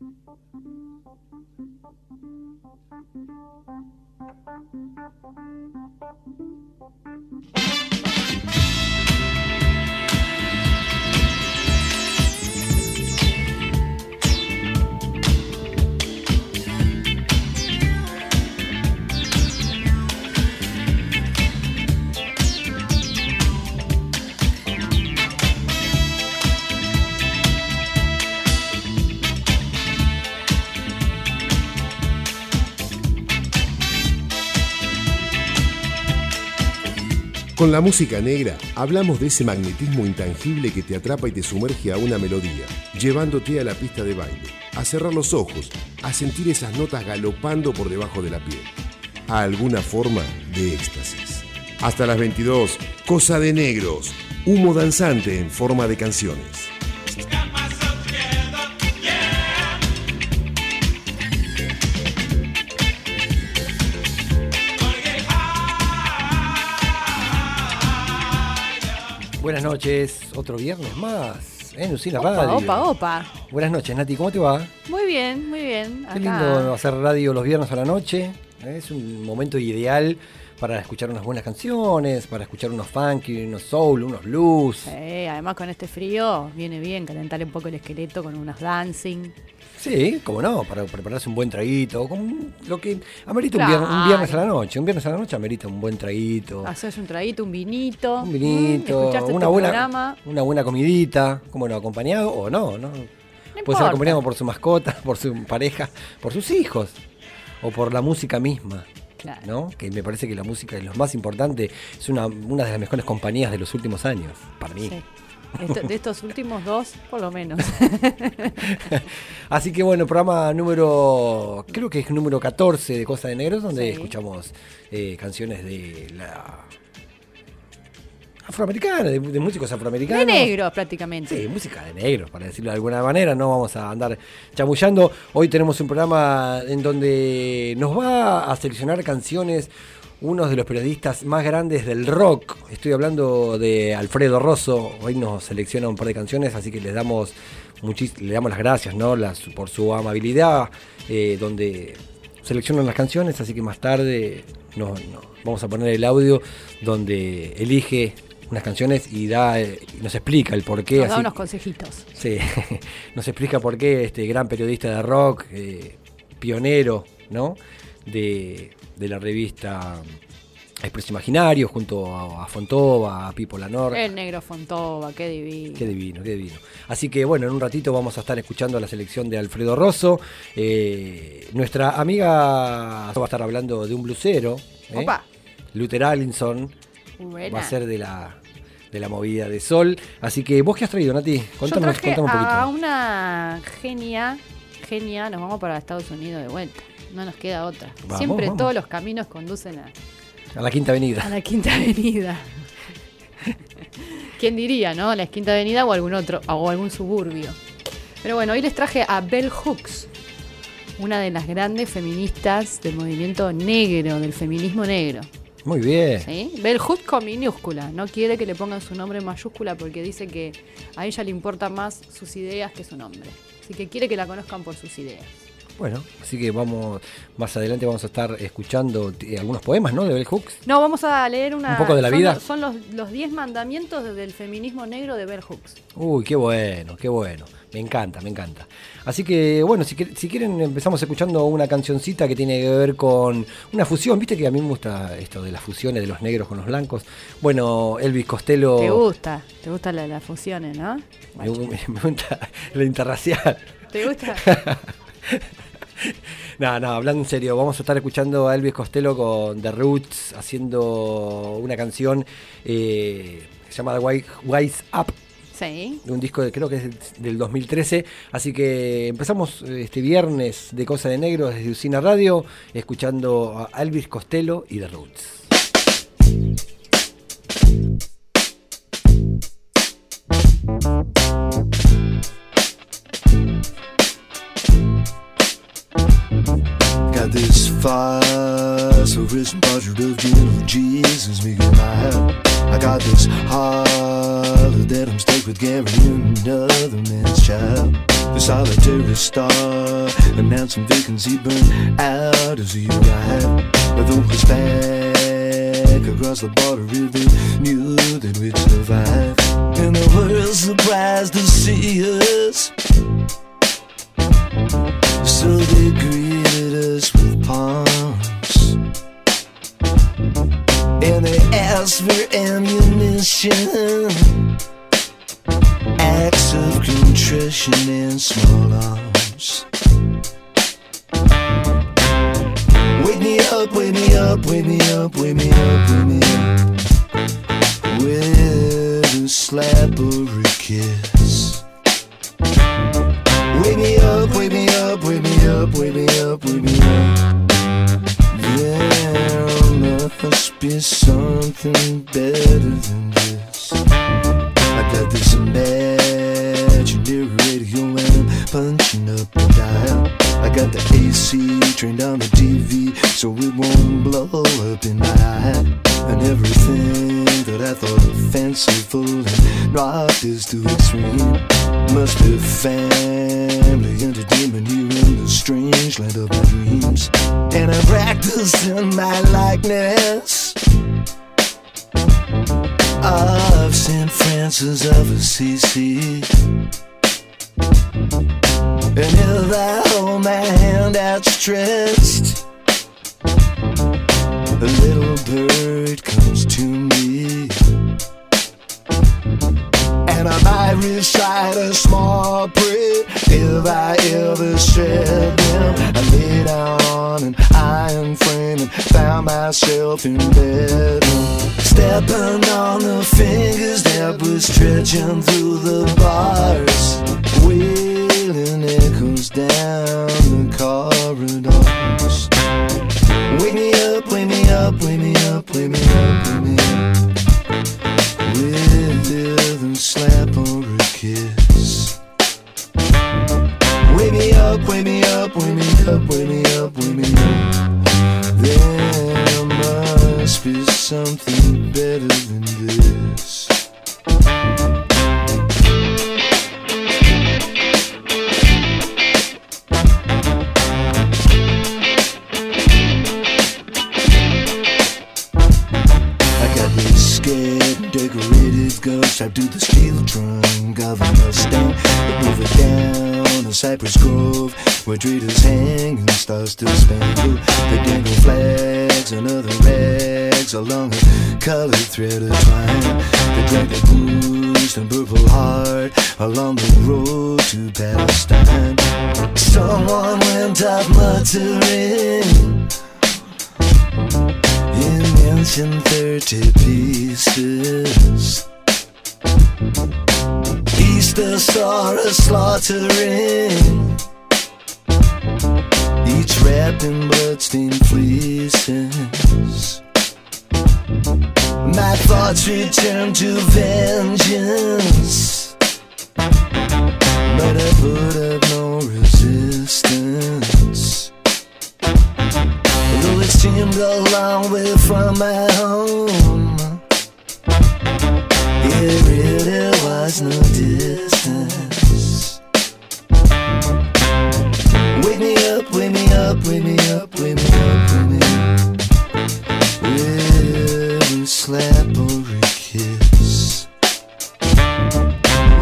Thank you. Con la música negra hablamos de ese magnetismo intangible que te atrapa y te sumerge a una melodía, llevándote a la pista de baile, a cerrar los ojos, a sentir esas notas galopando por debajo de la piel, a alguna forma de éxtasis. Hasta las 22, Cosa de Negros, humo danzante en forma de canciones. Buenas noches, otro viernes más en Usina Opa, Radio. opa, opa. Buenas noches, Nati, ¿cómo te va? Muy bien, muy bien. Qué Acá. lindo hacer radio los viernes a la noche. ¿eh? Es un momento ideal para escuchar unas buenas canciones, para escuchar unos funky, unos soul, unos blues. Sí, además con este frío viene bien calentar un poco el esqueleto con unos dancing. Sí, cómo no, para prepararse un buen traguito, con lo que amerita un, viernes, un viernes a la noche. Un viernes a la noche amerita un buen traguito, Haces un traguito, un vinito. un mm, vinito, escuchaste una buena, programa. una buena comidita, como no, acompañado o no, ¿no? No Puede ser acompañado por su mascota, por su pareja, por sus hijos o por la música misma. Claro. ¿no? Que me parece que la música es lo más importante, es una, una de las mejores compañías de los últimos años, para mí. Sí. Esto- de estos últimos dos, por lo menos. Así que bueno, programa número, creo que es número 14 de Cosa de Negros, donde Sí. escuchamos eh, canciones de la afroamericana, de, de músicos afroamericanos. De negro, prácticamente. Sí, música de negros, para decirlo de alguna manera, no vamos a andar chamullando. Hoy tenemos un programa en donde nos va a seleccionar canciones uno de los periodistas más grandes del rock. Estoy hablando de Alfredo Rosso. Hoy nos selecciona un par de canciones, así que les damos le damos las gracias ¿no? Las- por su amabilidad, eh, donde seleccionan las canciones, así que más tarde nos- vamos a poner el audio donde elige unas canciones y da eh, nos explica el porqué. Nos da así- unos consejitos. Sí, nos explica por qué este gran periodista de rock, eh, pionero, ¿no? De, de la revista Expreso Imaginario, junto a, a Fontova, a Pipo Lanor. El negro Fontova, qué divino. Qué divino, qué divino. Así que bueno, en un ratito vamos a estar escuchando la selección de Alfredo Rosso. Eh, nuestra amiga va a estar hablando de un blusero. ¿eh? Opa. Luther Allinson Buena. va a ser de la, de la movida de sol. Así que vos qué has traído, Nati? Yo Contame, traje contame un poquito. a una genia, genia, nos vamos para Estados Unidos de vuelta. No nos queda otra. Vamos, Siempre vamos. todos los caminos conducen a, A la Quinta Avenida. a la Quinta Avenida. ¿Quién diría, no? La Quinta Avenida o algún otro, o algún suburbio. Pero bueno, hoy les traje a Bell Hooks, una de las grandes feministas del movimiento negro, del feminismo negro. Muy bien. ¿sí? Bell Hooks con minúscula, no quiere que le pongan su nombre en mayúscula porque dice que a ella le importan más sus ideas que su nombre. Así que quiere que la conozcan por sus ideas. Bueno, así que vamos, más adelante vamos a estar escuchando eh, algunos poemas, ¿no? De Bell Hooks. No, vamos a leer una... ¿Un poco de la son vida? los- Son los, los 10 mandamientos del feminismo negro de Bell Hooks. Uy, qué bueno, qué bueno. Me encanta, me encanta. Así que, bueno, si, quieren empezamos escuchando una cancioncita que tiene que ver con una fusión. Viste que a mí me gusta esto de las fusiones de los negros con los blancos. Bueno, Elvis Costello... ¿Te gusta? ¿Te gustan las las fusiones, no? Me, me- me gusta la interracial. ¿Te gusta? No, no, hablando en serio, vamos a estar escuchando a Elvis Costello con The Roots haciendo una canción eh, que se llama Wise Up, Sí. de un disco de, creo que es del- del 2013. Así que empezamos eh, este viernes de Cosa de Negro desde Usina Radio, escuchando a Elvis Costello y The Roots. Got this phosphorescent portrait of gentle Jesus me in my head. I got this heart that I'm stuck with carrying another man's child. the solitary star. Announcing vacancy burned out as you ride. But though it's back across the border, they knew that we'd survive. And the world surprised to see us. So they greeted with palms. And they ask for ammunition. Acts of contrition and small arms. Wake me up, wake me up, wake me up, wake me up, wake me up. With a slap or a kiss. Wake me up, wake me up, wake me up, wake me up, wake me up. There must be something better than this. I got this imaginary radio and I'm punching up the dial. I got the AC trained on the TV so it won't blow up in my eye. And everything that I thought fanciful and rock is too extreme. Must be family entertainment the strange land of my dreams. And I practice in my likeness of St. Francis of Assisi. And if I hold my hand outstretched, a little bird comes to me. And I might recite a small prayer if I ever said them. I lay down on an iron frame and found myself in bed. Stepping on the fingers that were stretching through the bars. Wailing echoes down the corridors. Wake me up, wake me up, wake me up, wake me up, wake me up. Slap or a kiss. Wake me up, wake me up, wake me up, wake me up, wake me up. There must be something better than this. Ghost strapped to the steel trunk of a Mustang. They move it down a cypress grove where traders hang and stars still spangle. They dangle flags and other rags along a colored thread of twine. They drag the bruised and purple heart along the road to Palestine. Someone went up muttering in ancient 30 pieces. Easter saw us slaughtering, each wrapped in bloodstained fleeces. My thoughts return to vengeance, but I put up no resistance. Though it seemed a long way from my home, it really was no distance. Wake me up, wake me up, wake me up, wake me up, wake me up. With a slap or a kiss.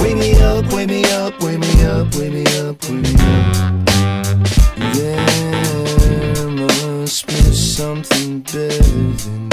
Wake me up, wake me up, wake me up, wake me up, wake me up. There must be something better than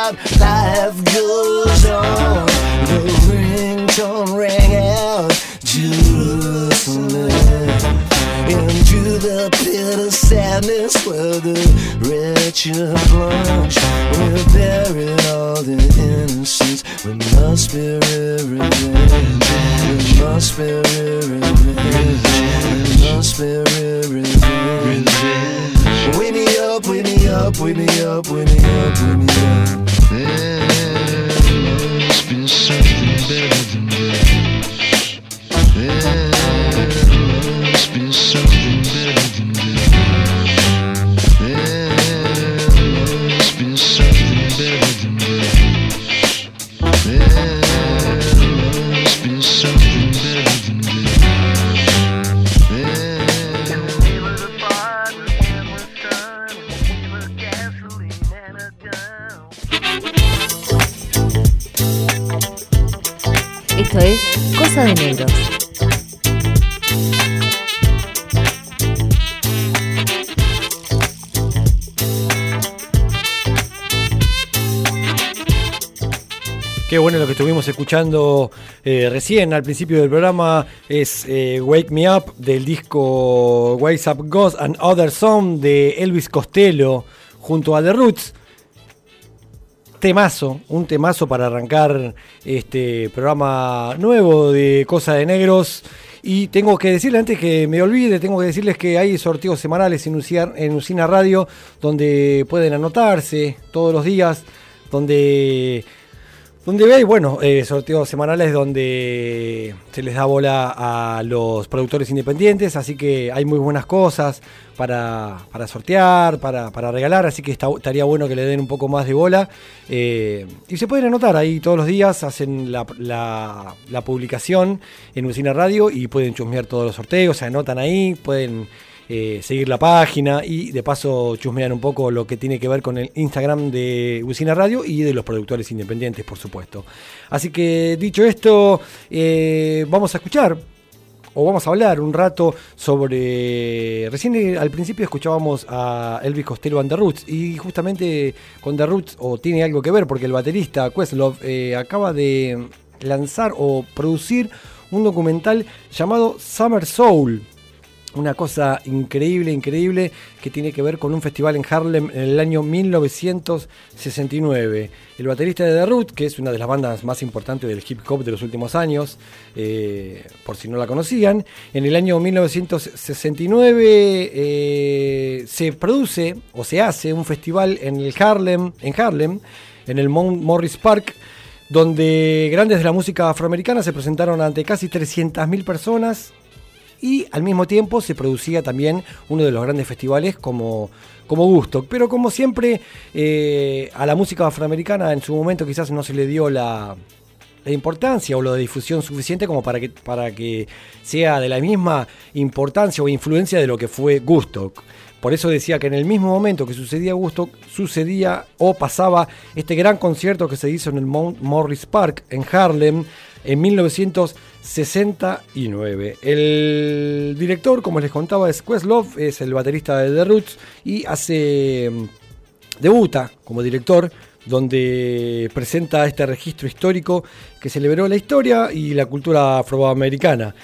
picks out, life goes on. The ringtone rang out, Jerusalem. Into the pit of sadness where the wretched plunge. We buried all the innocence. We must be revenge. We must be revenge. We must be revenge. Wake me up, wake me up, wake me up, wake me up, wake me up. There must be something better than this. There estuvimos escuchando eh, recién al principio del programa es eh, Wake Me Up del disco Wise Up Ghost and Other Song de Elvis Costello junto a The Roots. Temazo, un temazo para arrancar este programa nuevo de Cosa de Negros. Y tengo que decirle, antes que me olvide, tengo que decirles que hay sorteos semanales en Usina, en Usina Radio donde pueden anotarse todos los días, donde donde hay, bueno, eh, sorteos semanales donde se les da bola a los productores independientes, así que hay muy buenas cosas para, para sortear, para, para, regalar, así que estaría bueno que le den un poco más de bola. Eh, y se pueden anotar ahí todos los días, hacen la, la, la publicación en Usina Radio y pueden chusmear todos los sorteos, se anotan ahí, pueden eh, seguir la página y de paso chusmean un poco lo que tiene que ver con el Instagram de Usina Radio y de los productores independientes, por supuesto. Así que dicho esto, eh, vamos a escuchar o vamos a hablar un rato sobre. Recién al principio escuchábamos a Elvis Costello and The Roots, y justamente con The Roots, o tiene algo que ver, porque el baterista Questlove eh, acaba de lanzar o producir un documental llamado Summer Soul una cosa increíble, increíble, que tiene que ver con un festival en Harlem en el año 1969. El baterista de The Root, que es una de las bandas más importantes del hip hop de los últimos años, eh, por si no la conocían, en el año 1969 eh, se produce o se hace un festival en el Harlem, en Harlem, en el Mount Morris Park, donde grandes de la música afroamericana se presentaron ante casi 300.000 personas y al mismo tiempo se producía también uno de los grandes festivales como, como Gusto. Pero como siempre, eh, a la música afroamericana en su momento quizás no se le dio la, importancia o la difusión suficiente como para que, para que sea de la misma importancia o influencia de lo que fue Gusto. Por eso decía que en el mismo momento que sucedía Gusto, sucedía o pasaba este gran concierto que se hizo en el Mount Morris Park en Harlem en 1969. El director, como les contaba, es Questlove, es el baterista de The Roots y hace mm, debuta como director donde presenta este registro histórico que celebró la historia y la cultura afroamericana.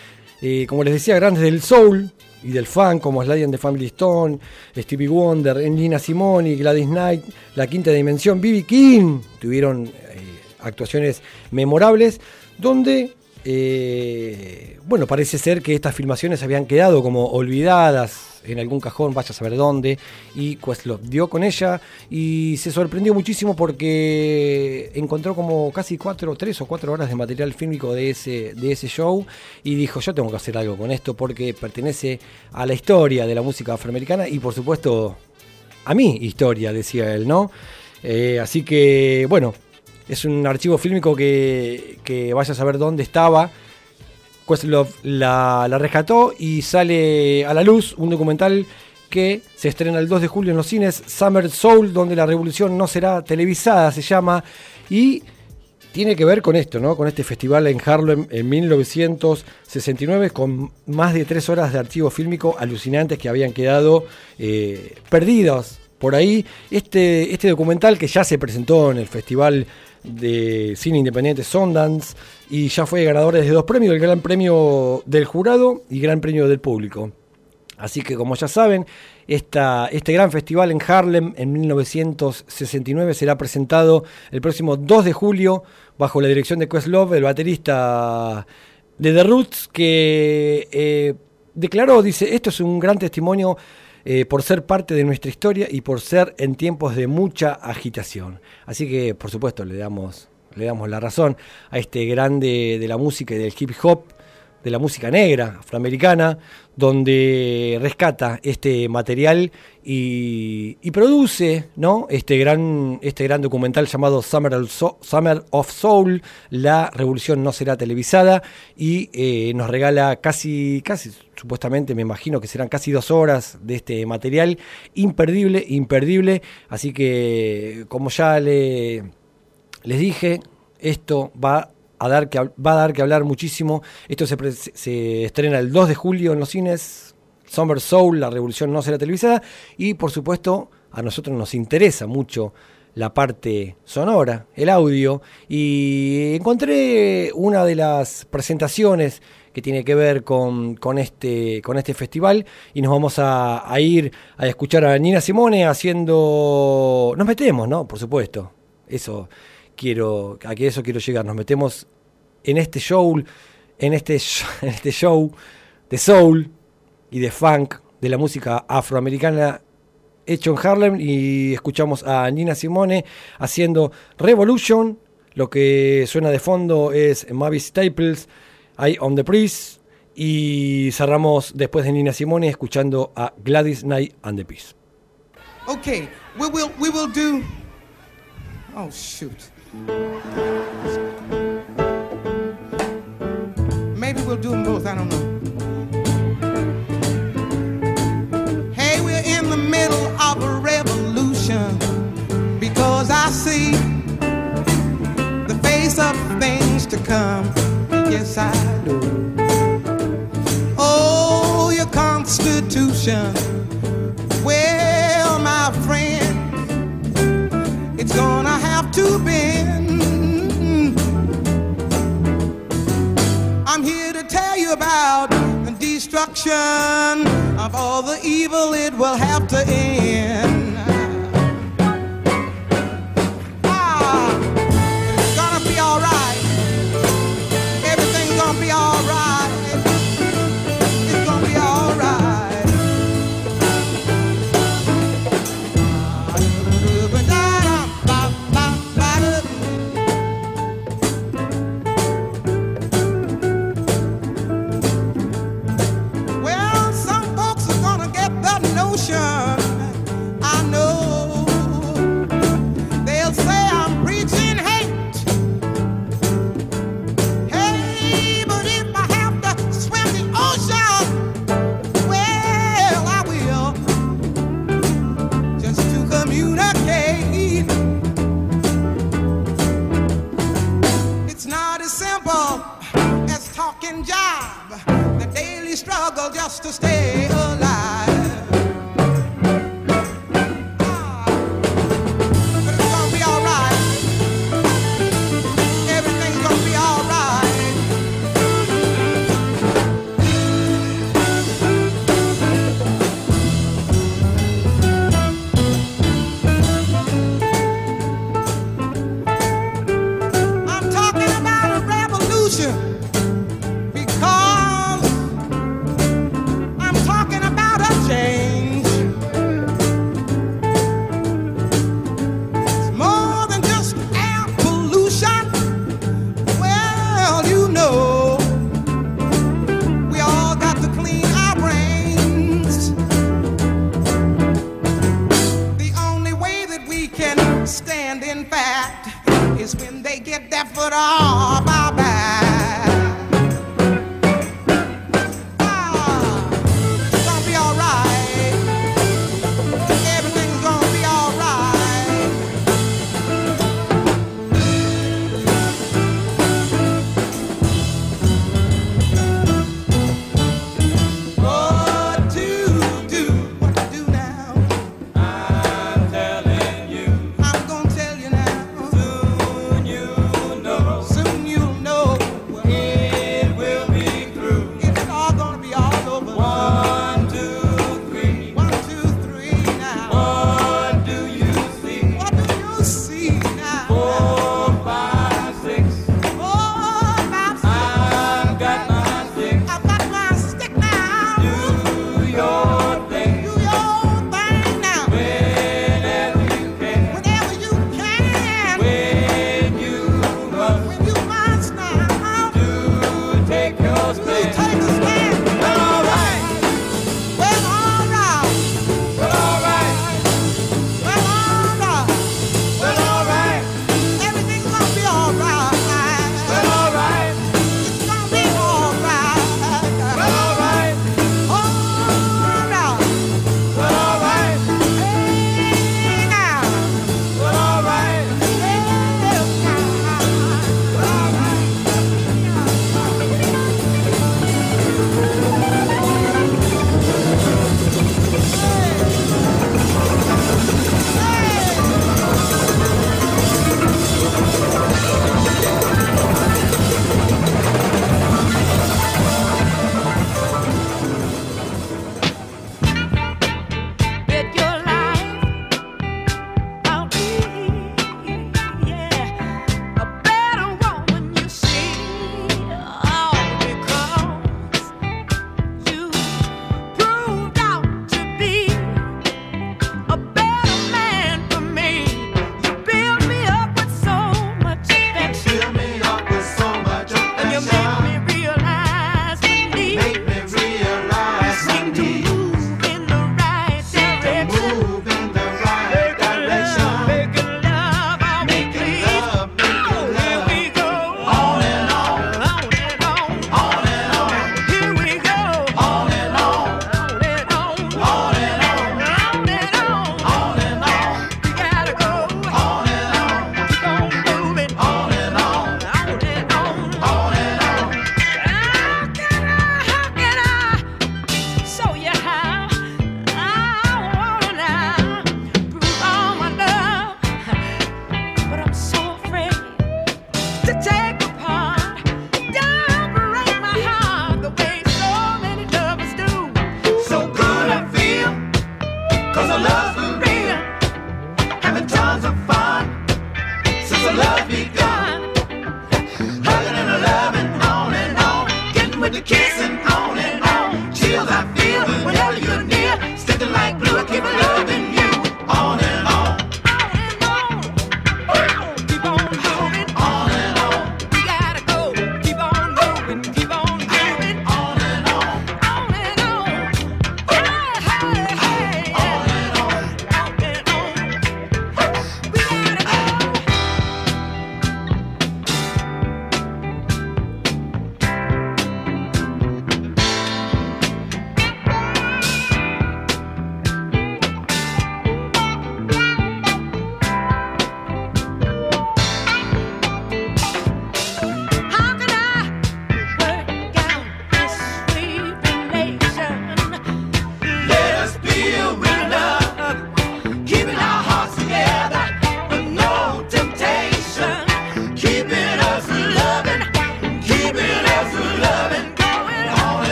Eh, como les decía, grandes del soul, y del fan como Sly and the Family Stone, Stevie Wonder, Nina Simone, Gladys Knight, La Quinta Dimensión, B.B. King, tuvieron eh, actuaciones memorables, donde, eh, bueno, parece ser que estas filmaciones habían quedado como olvidadas en algún cajón, vaya a saber dónde, y lo dio con ella y se sorprendió muchísimo porque encontró como casi cuatro, tres o cuatro horas de material fílmico de ese, de ese show y dijo yo tengo que hacer algo con esto porque pertenece a la historia de la música afroamericana y por supuesto a mi historia, decía él, ¿no? Eh, así que bueno, es un archivo fílmico que, que vaya a saber dónde estaba Questlove la, la rescató y sale a la luz un documental que se estrena el 2 de julio en los cines, Summer Soul, donde la revolución no será televisada, se llama, y tiene que ver con esto, ¿no? Con este festival en Harlem en 1969, con más de tres horas de archivo fílmico alucinantes que habían quedado eh, perdidos por ahí. Este, este documental que ya se presentó en el Festival de Cine Independiente Sundance y ya fue ganador de dos premios, el Gran Premio del Jurado y Gran Premio del Público. Así que como ya saben, esta, este gran festival en Harlem en 1969 será presentado el próximo 2 de julio bajo la dirección de Questlove, el baterista de The Roots, que eh, declaró, dice, esto es un gran testimonio eh, por ser parte de nuestra historia y por ser en tiempos de mucha agitación. Así que, por supuesto, le damos, le damos la razón a este grande de la música y del hip hop, de la música negra afroamericana, donde rescata este material y, produce ¿no? este, gran, este gran documental llamado Summer of Soul, La Revolución no será televisada, y eh, nos regala casi, casi, supuestamente me imagino que serán casi dos horas de este material, imperdible, imperdible, así que como ya le, les dije, esto va a dar que, va a dar que hablar muchísimo. Esto se, se estrena el 2 de julio en los cines. Summer Soul, la revolución no será televisada. Y por supuesto, a nosotros nos interesa mucho la parte sonora, el audio, y encontré una de las presentaciones que tiene que ver con, con este, con este festival y nos vamos a, a ir a escuchar a Nina Simone haciendo... Nos metemos, ¿no? Por supuesto. Eso quiero, a que eso quiero llegar. Nos metemos en este show, en este, en este show de soul y de funk de la música afroamericana hecho en Harlem y escuchamos a Nina Simone haciendo Revolution. Lo que suena de fondo es Mavis Staples, I on the Breeze. Y cerramos después de Nina Simone escuchando a Gladys Knight and the Peace. Okay, we will we will do. Oh shoot. Maybe we'll do them both. I don't know. Hey, we're in the middle of a revolution because I see the face of things to come. Yes, I do. Oh, your Constitution. Well, my friend, it's gonna have to bend. About the destruction of all the evil it will have to end. Struggle just to stay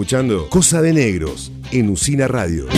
escuchando Cosa de Negros en Usina Radio.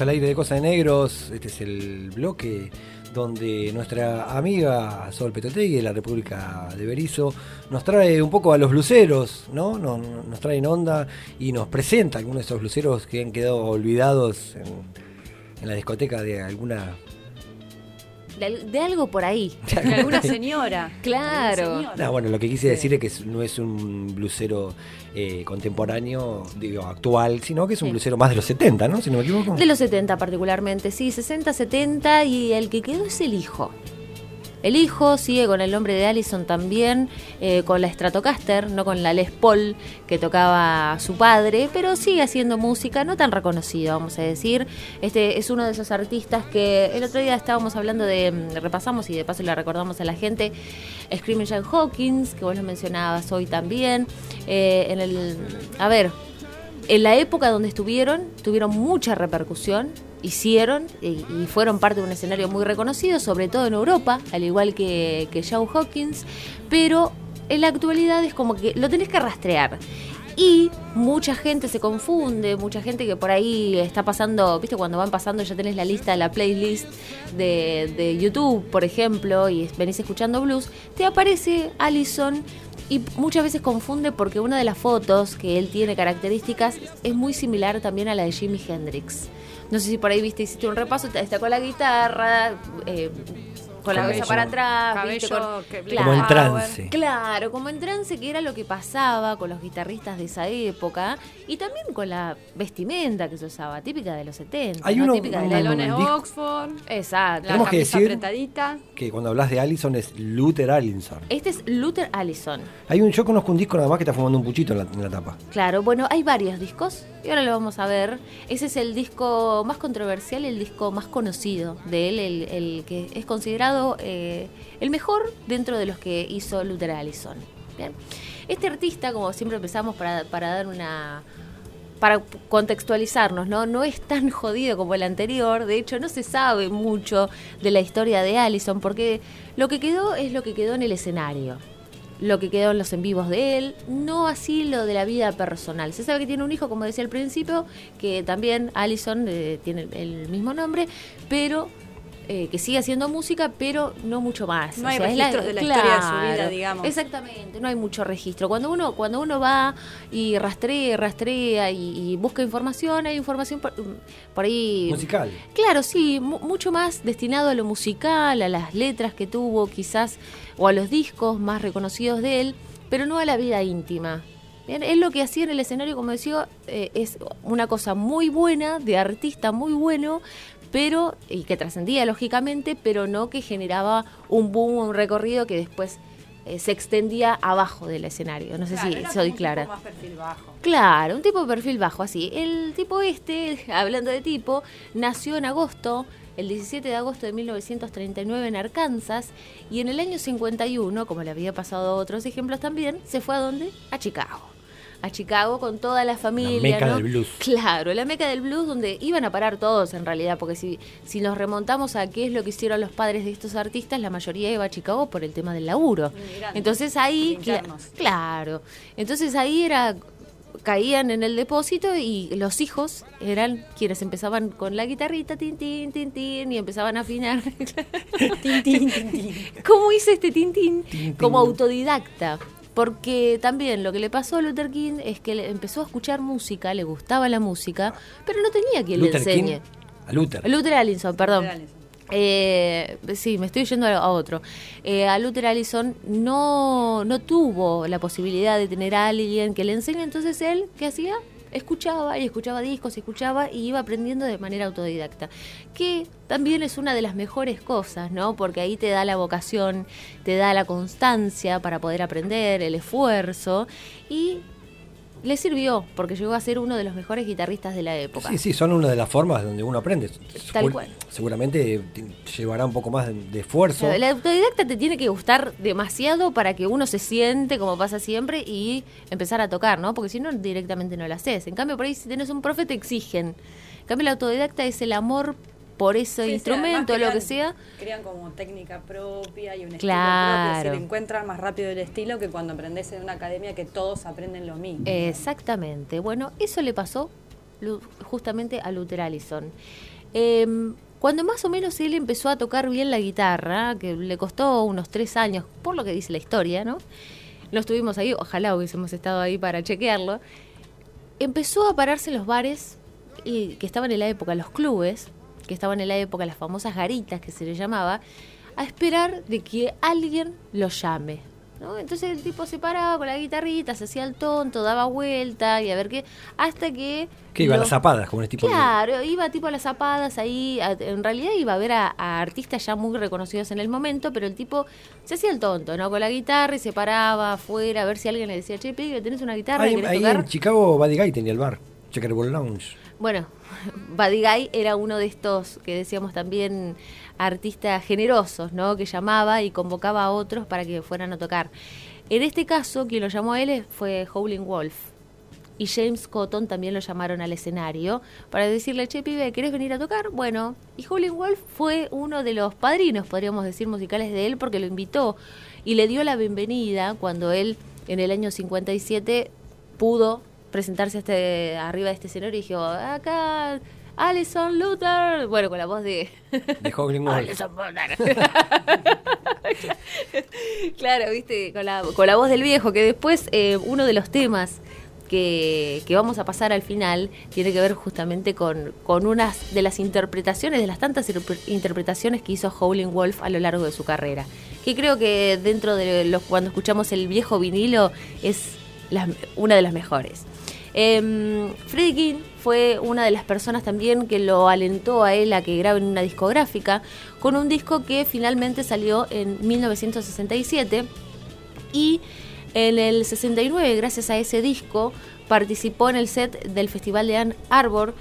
Al aire de Cosa de Negros. Este es el bloque donde nuestra amiga Sol Petotegui de la República de Berizo nos trae un poco a los bluseros, ¿no? Nos, nos trae en onda y nos presenta algunos de esos bluseros que han quedado olvidados en, en la discoteca de alguna. De, algo por ahí. De alguna señora. Claro. No, bueno, lo que quise decir es que no es un blusero eh, contemporáneo, digo, actual, sino que es un Sí. blusero más de los 70, ¿no? Si no me equivoco. De los 70 particularmente, sí, 60, 70 y el que quedó es el hijo. El hijo sigue con el nombre de Allison también, eh, con la Stratocaster, no con la Les Paul que tocaba su padre, pero sigue haciendo música, no tan reconocido, vamos a decir. Este es uno de esos artistas que el otro día estábamos hablando de, mm, repasamos y de paso le recordamos a la gente, Screaming Jay Hawkins, que vos lo mencionabas hoy también. Eh, en el, a ver, en la época donde estuvieron, tuvieron mucha repercusión, hicieron y, fueron parte de un escenario muy reconocido, sobre todo en Europa, al igual que, que Joe Hawkins, pero en la actualidad es como que lo tenés que rastrear. Y mucha gente se confunde, mucha gente que por ahí está pasando, viste, cuando van pasando ya tenés la lista, la playlist de, de YouTube, por ejemplo, y venís escuchando blues, te aparece Allison y muchas veces confunde porque una de las fotos que él tiene características es muy similar también a la de Jimi Hendrix. No sé si por ahí viste, hiciste un repaso, con la guitarra, eh, con la cabeza para atrás, ¿viste? Cabello Con- que- Como en trance. Claro, como en trance, que era lo que pasaba con los guitarristas de esa época y también con la vestimenta que se usaba, típica de los 70. Hay ¿no? uno- típica de un- la Oxford. Exacto. La Tenemos que decir- apretadita. Que cuando hablas de Allison es Luther Allison. Este es Luther Allison. Hay un, yo conozco un disco nada más que está fumando un puchito en la, en la tapa. Claro, bueno, hay varios discos y ahora lo vamos a ver. Ese es el disco más controversial, el disco más conocido de él, el, el que es considerado eh, el mejor dentro de los que hizo Luther Allison. Este artista, como siempre empezamos para, para dar una para contextualizarnos, ¿no? No es tan jodido como el anterior, de hecho no se sabe mucho de la historia de Allison, porque lo que quedó es lo que quedó en el escenario, lo que quedó en los en vivos de él, no así lo de la vida personal. Se sabe que tiene un hijo, como decía al principio, que también Allison eh, tiene el mismo nombre, pero eh, que sigue haciendo música, pero no mucho más. No hay es registros de la historia de su vida, digamos. Exactamente, no hay mucho registro. Cuando uno, cuando uno va y rastrea, rastrea y, y busca información, hay información por, por ahí. Musical. Claro, sí, mu- mucho más destinado a lo musical, a las letras que tuvo quizás, o a los discos más reconocidos de él, pero no a la vida íntima. Bien, él lo que hacía en el escenario, como decía, eh, es una cosa muy buena, de artista muy bueno, pero, y que trascendía lógicamente, pero no que generaba un boom, un recorrido que después eh, se extendía abajo del escenario. No sé si soy clara. más perfil bajo. Claro, un tipo de perfil bajo, así. El tipo este, hablando de tipo, nació en agosto, el 17 de agosto de 1939 en Arkansas, y en el año 51, como le había pasado a otros ejemplos también, se fue a dónde? A Chicago. A Chicago con toda la familia. meca ¿no? del blues. Claro, la meca del blues donde iban a parar todos en realidad, porque si, si nos remontamos a qué es lo que hicieron los padres de estos artistas, la mayoría iba a Chicago por el tema del laburo. Inmigrantes, Entonces ahí, internos. claro, entonces ahí era caían en el depósito y los hijos eran quienes empezaban con la guitarrita, tin, tin, tin, tin, y empezaban a afinar. Tin, tin, tin, tin. ¿Cómo hice este tintín? Tin, Como tin. autodidacta. Porque también lo que le pasó a Luther King es que le empezó a escuchar música, le gustaba la música, pero no tenía quien Luther le enseñe. King, a Luther. Luther Allison, perdón. Luther Allison. Eh, sí, me estoy yendo a, a otro. Eh, a Luther Allison no, no tuvo la posibilidad de tener a alguien que le enseñe, entonces él, ¿qué hacía? Escuchaba y escuchaba discos, escuchaba y iba aprendiendo de manera autodidacta. Que también es una de las mejores cosas, ¿no? Porque ahí te da la vocación, te da la constancia para poder aprender, el esfuerzo y le sirvió porque llegó a ser uno de los mejores guitarristas de la época. Sí, sí, son una de las formas donde uno aprende. Tal cual. Seguramente te llevará un poco más de, de esfuerzo. El autodidacta te tiene que gustar demasiado para que uno se siente como pasa siempre y empezar a tocar, ¿no? Porque si no, directamente no lo haces. En cambio, por ahí si tenés un profe te exigen. En cambio, el autodidacta es el amor por ese Sí, instrumento, además lo que sea. Crean como técnica propia y un Claro. estilo propio. Se encuentran más rápido el estilo que cuando aprendes en una academia que todos aprenden lo mismo. Exactamente. Bueno, eso le pasó justamente a Luther Allison. Em, cuando más o menos él empezó a tocar bien la guitarra, que le costó unos tres años, por lo que dice la historia, ¿no? No estuvimos ahí, ojalá hubiésemos estado ahí para chequearlo. Empezó a pararse en los bares y, que estaban en la época, los clubes, que estaban en la época, las famosas garitas que se le llamaba, a esperar de que alguien lo llame. ¿no? Entonces el tipo se paraba con la guitarrita, se hacía el tonto, daba vuelta y a ver qué, hasta que... que iba a las zapadas, como este tipo de- Claro, iba tipo a las zapadas ahí, a- en realidad iba a ver a, a artistas ya muy reconocidos en el momento, pero el tipo se hacía el tonto, ¿no? Con la guitarra y se paraba afuera a ver si alguien le decía, che, pibe, ¿tenés una guitarra? Ahí, ¿Querés ahí tocar? en Chicago, Buddy Guy tenía el bar, Checkerboard Lounge. Bueno, Buddy Guy era uno de estos que decíamos también artistas generosos, ¿no? Que llamaba y convocaba a otros para que fueran a tocar. En este caso, quien lo llamó a él fue Howlin' Wolf. Y James Cotton también lo llamaron al escenario para decirle, che, pibe, ¿querés venir a tocar? Bueno, y Howlin' Wolf fue uno de los padrinos, podríamos decir, musicales de él porque lo invitó y le dio la bienvenida cuando él, en el año 57, pudo presentarse este, arriba de este escenario y dijo, acá, Alison Luther, bueno, con la voz de... De. Alison Luther. claro, viste, con la, con la voz del viejo, que después eh, uno de los temas que, que vamos a pasar al final tiene que ver justamente con, con unas de las interpretaciones, de las tantas interpre- interpretaciones que hizo Howlin' Wolf a lo largo de su carrera. Que creo que dentro de los cuando escuchamos el viejo vinilo es la- una de las mejores. Eh, Freddie King fue una de las personas también que lo alentó a él a que grabe en una discográfica con un disco que finalmente salió en 1967 y en el 69, gracias a ese disco, participó en el set del Festival de Ann Arbor,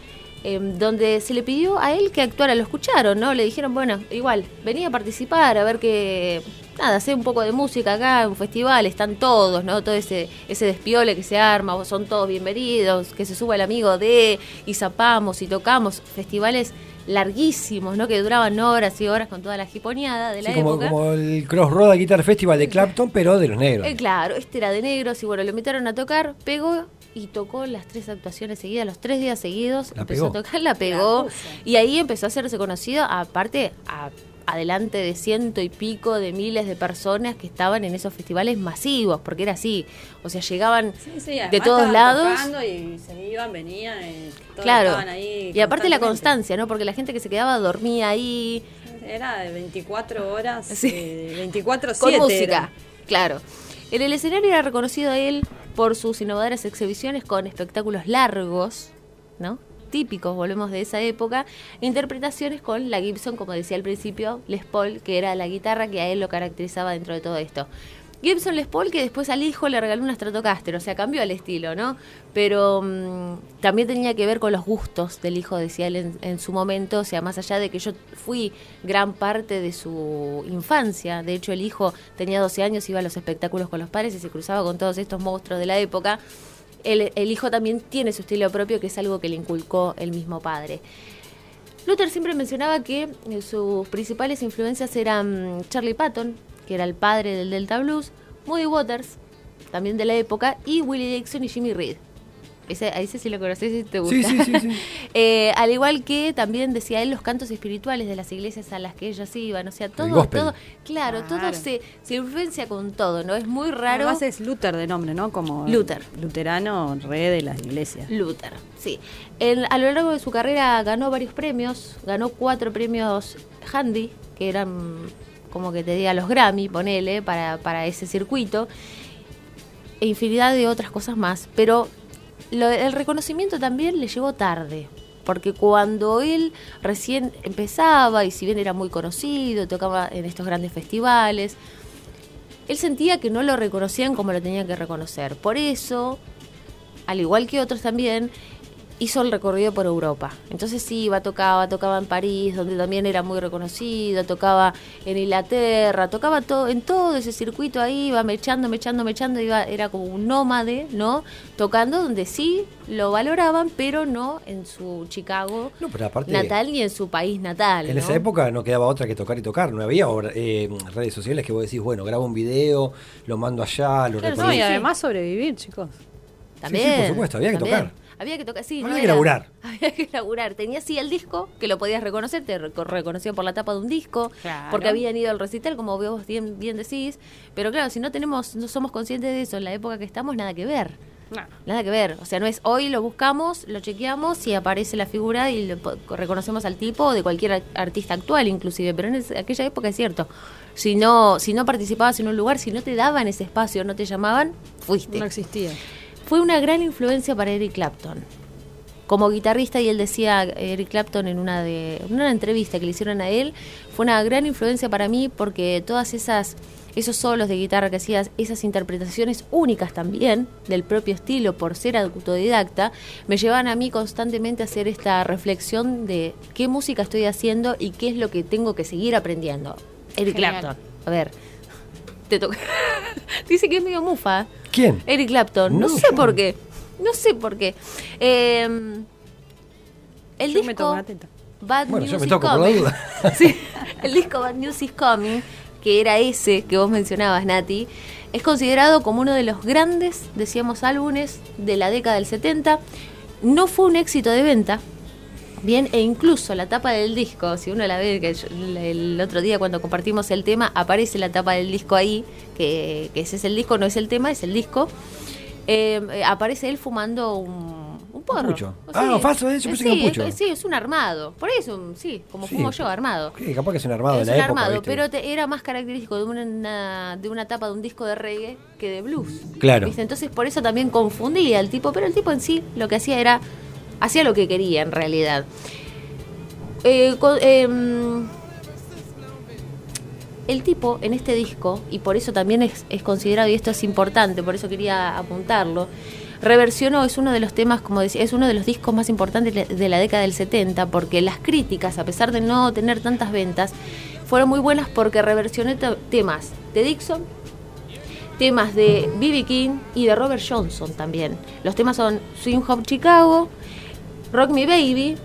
em, donde se le pidió a él que actuara. Lo escucharon, ¿no? Le dijeron, bueno, igual, venía a participar, a ver que. Nada, hacer un poco de música acá, un festival, están todos, ¿no? Todo ese, ese despiole que se arma, son todos bienvenidos, que se suba el amigo de, y zapamos y tocamos, festivales larguísimos, ¿no? Que duraban horas y horas con toda la jiponeada de la Sí, como, época. como el Crossroad Guitar Festival de Clapton, pero de los negros. Eh, claro, este era de negros y bueno, lo invitaron a tocar, pegó y tocó las tres actuaciones seguidas, los tres días seguidos, La empezó pegó. a tocar, la pegó La y ahí empezó a hacerse conocido, aparte, a- adelante de ciento y pico de miles de personas que estaban en esos festivales masivos, porque era así, o sea, llegaban Sí, sí, de todos lados. Y se iban, venían, eh, todos Claro, estaban ahí y aparte la constancia, ¿no? Porque la gente que se quedaba dormía ahí, Era de 24 horas, Sí. eh, 24 con 7 música, claro. En el escenario era reconocido él por sus innovadoras exhibiciones con espectáculos largos, ¿no? Típicos, volvemos de esa época, interpretaciones con la Gibson, como decía al principio, Les Paul, que era la guitarra que a él lo caracterizaba dentro de todo esto. Gibson Les Paul, que después al hijo le regaló una Stratocaster, o sea, cambió el estilo, ¿no? Pero mm, también tenía que ver con los gustos del hijo, decía él en, en su momento, o sea, más allá de que yo fui gran parte de su infancia, de hecho el hijo tenía 12 años, iba a los espectáculos con los padres y se cruzaba con todos estos monstruos de la época, el, el hijo también tiene su estilo propio, que es algo que le inculcó el mismo padre. Luther siempre mencionaba que eh, sus principales influencias eran Charlie Patton, que era el padre del Delta Blues, Moody Waters, también de la época, y Willie Dixon y Jimmy Reed. Ese, a ese sí lo conoces y te gusta. Sí, sí, sí, sí. Eh, al igual que también decía él los cantos espirituales de las iglesias a las que ellos iban, o sea, todo, todo, claro, todo se, se influencia con todo, ¿no? Es muy raro. Además es Luther de nombre, ¿no? Como Luther. luterano, rey de las iglesias. Luther, sí. En- a lo largo de su carrera ganó varios premios, ganó cuatro premios Handy, que eran como que te diga los Grammy, ponele, para, para ese circuito, e infinidad de otras cosas más, pero lo- el reconocimiento también le llegó tarde. Porque cuando él recién empezaba, y si bien era muy conocido, tocaba en estos grandes festivales, él sentía que no lo reconocían como lo tenían que reconocer. Por eso, al igual que otros también, hizo el recorrido por Europa. Entonces sí, iba, tocaba, tocaba en París, donde también era muy reconocido, tocaba en Inglaterra, tocaba todo, en todo ese circuito ahí, iba mechando, mechando, mechando, iba, era como un nómade, ¿no? Tocando donde sí lo valoraban, pero no en su Chicago No, pero aparte- natal ni en su país natal. En ¿no? esa época no quedaba otra que tocar y tocar, no había eh, redes sociales que vos decís, bueno, grabo un video, lo mando allá, lo Claro. No, y sí. además sobrevivir, chicos. También. por supuesto, había que también. tocar. Había que tocar, sí. Había no que laburar. Había que laburar. Tenía sí el disco, que lo podías reconocer, te reco- reconocían por la tapa de un disco, Claro. porque habían ido al recital, como vos bien, bien decís. Pero claro, si no tenemos, no somos conscientes de eso en la época que estamos, nada que ver. No. Nada que ver. O sea, no es hoy lo buscamos, lo chequeamos y aparece la figura y lo po- reconocemos al tipo de cualquier ar- artista actual, inclusive. Pero en aquella época es cierto. Si no, si no participabas en un lugar, si no te daban ese espacio, no te llamaban, fuiste No existía. Fue una gran influencia para Eric Clapton. Como guitarrista, y él decía, Eric Clapton en una, de, en una entrevista que le hicieron a él, fue una gran influencia para mí porque todas esas esos solos de guitarra que hacías, esas interpretaciones únicas también del propio estilo por ser autodidacta, me llevan a mí constantemente a hacer esta reflexión de qué música estoy haciendo y qué es lo que tengo que seguir aprendiendo. Eric. Clapton, a ver, te toca. Dice que es medio mufa. ¿Quién? Eric Clapton. No, No, sé yo por no. qué. No sé por qué. Eh, el Yo me disco tomo una teta. Bad Bueno, yo News me is toco por la Coming. Sí, el disco Bad News is Coming, que era ese que vos mencionabas, Nati, es considerado como uno de los grandes, decíamos, álbumes de la década del 70. No fue un éxito de venta. Bien, e incluso la tapa del disco, si uno la ve, que yo- el otro día cuando compartimos el tema, aparece la tapa del disco ahí, que, que ese es el disco, no es el tema, es el disco. Eh, eh, aparece él fumando un, un porro. pucho. Ah, falso, eh, sí, un pucho. es- sí, es un armado. Por eso, sí, como Sí. fumo yo, armado. Sí, capaz que es un armado es de un la época. armado, ¿viste? pero te- era más característico de una, de una tapa de un disco de reggae que de blues. Claro. ¿Viste? Entonces por eso también confundía al tipo, pero el tipo en sí lo que hacía era, hacía lo que quería en realidad. Eh, em, el tipo en este disco, y por eso también es, considerado, y esto es importante, por eso quería apuntarlo, reversionó, es uno de los temas, como decía, es uno de los discos más importantes de- la década del 70, porque las críticas, a pesar de no tener tantas ventas, fueron muy buenas porque reversionó te- temas de Dixon, temas de B.B. King y de Robert Johnson también. Los temas son Swing Hop Chicago, Rock Me Baby,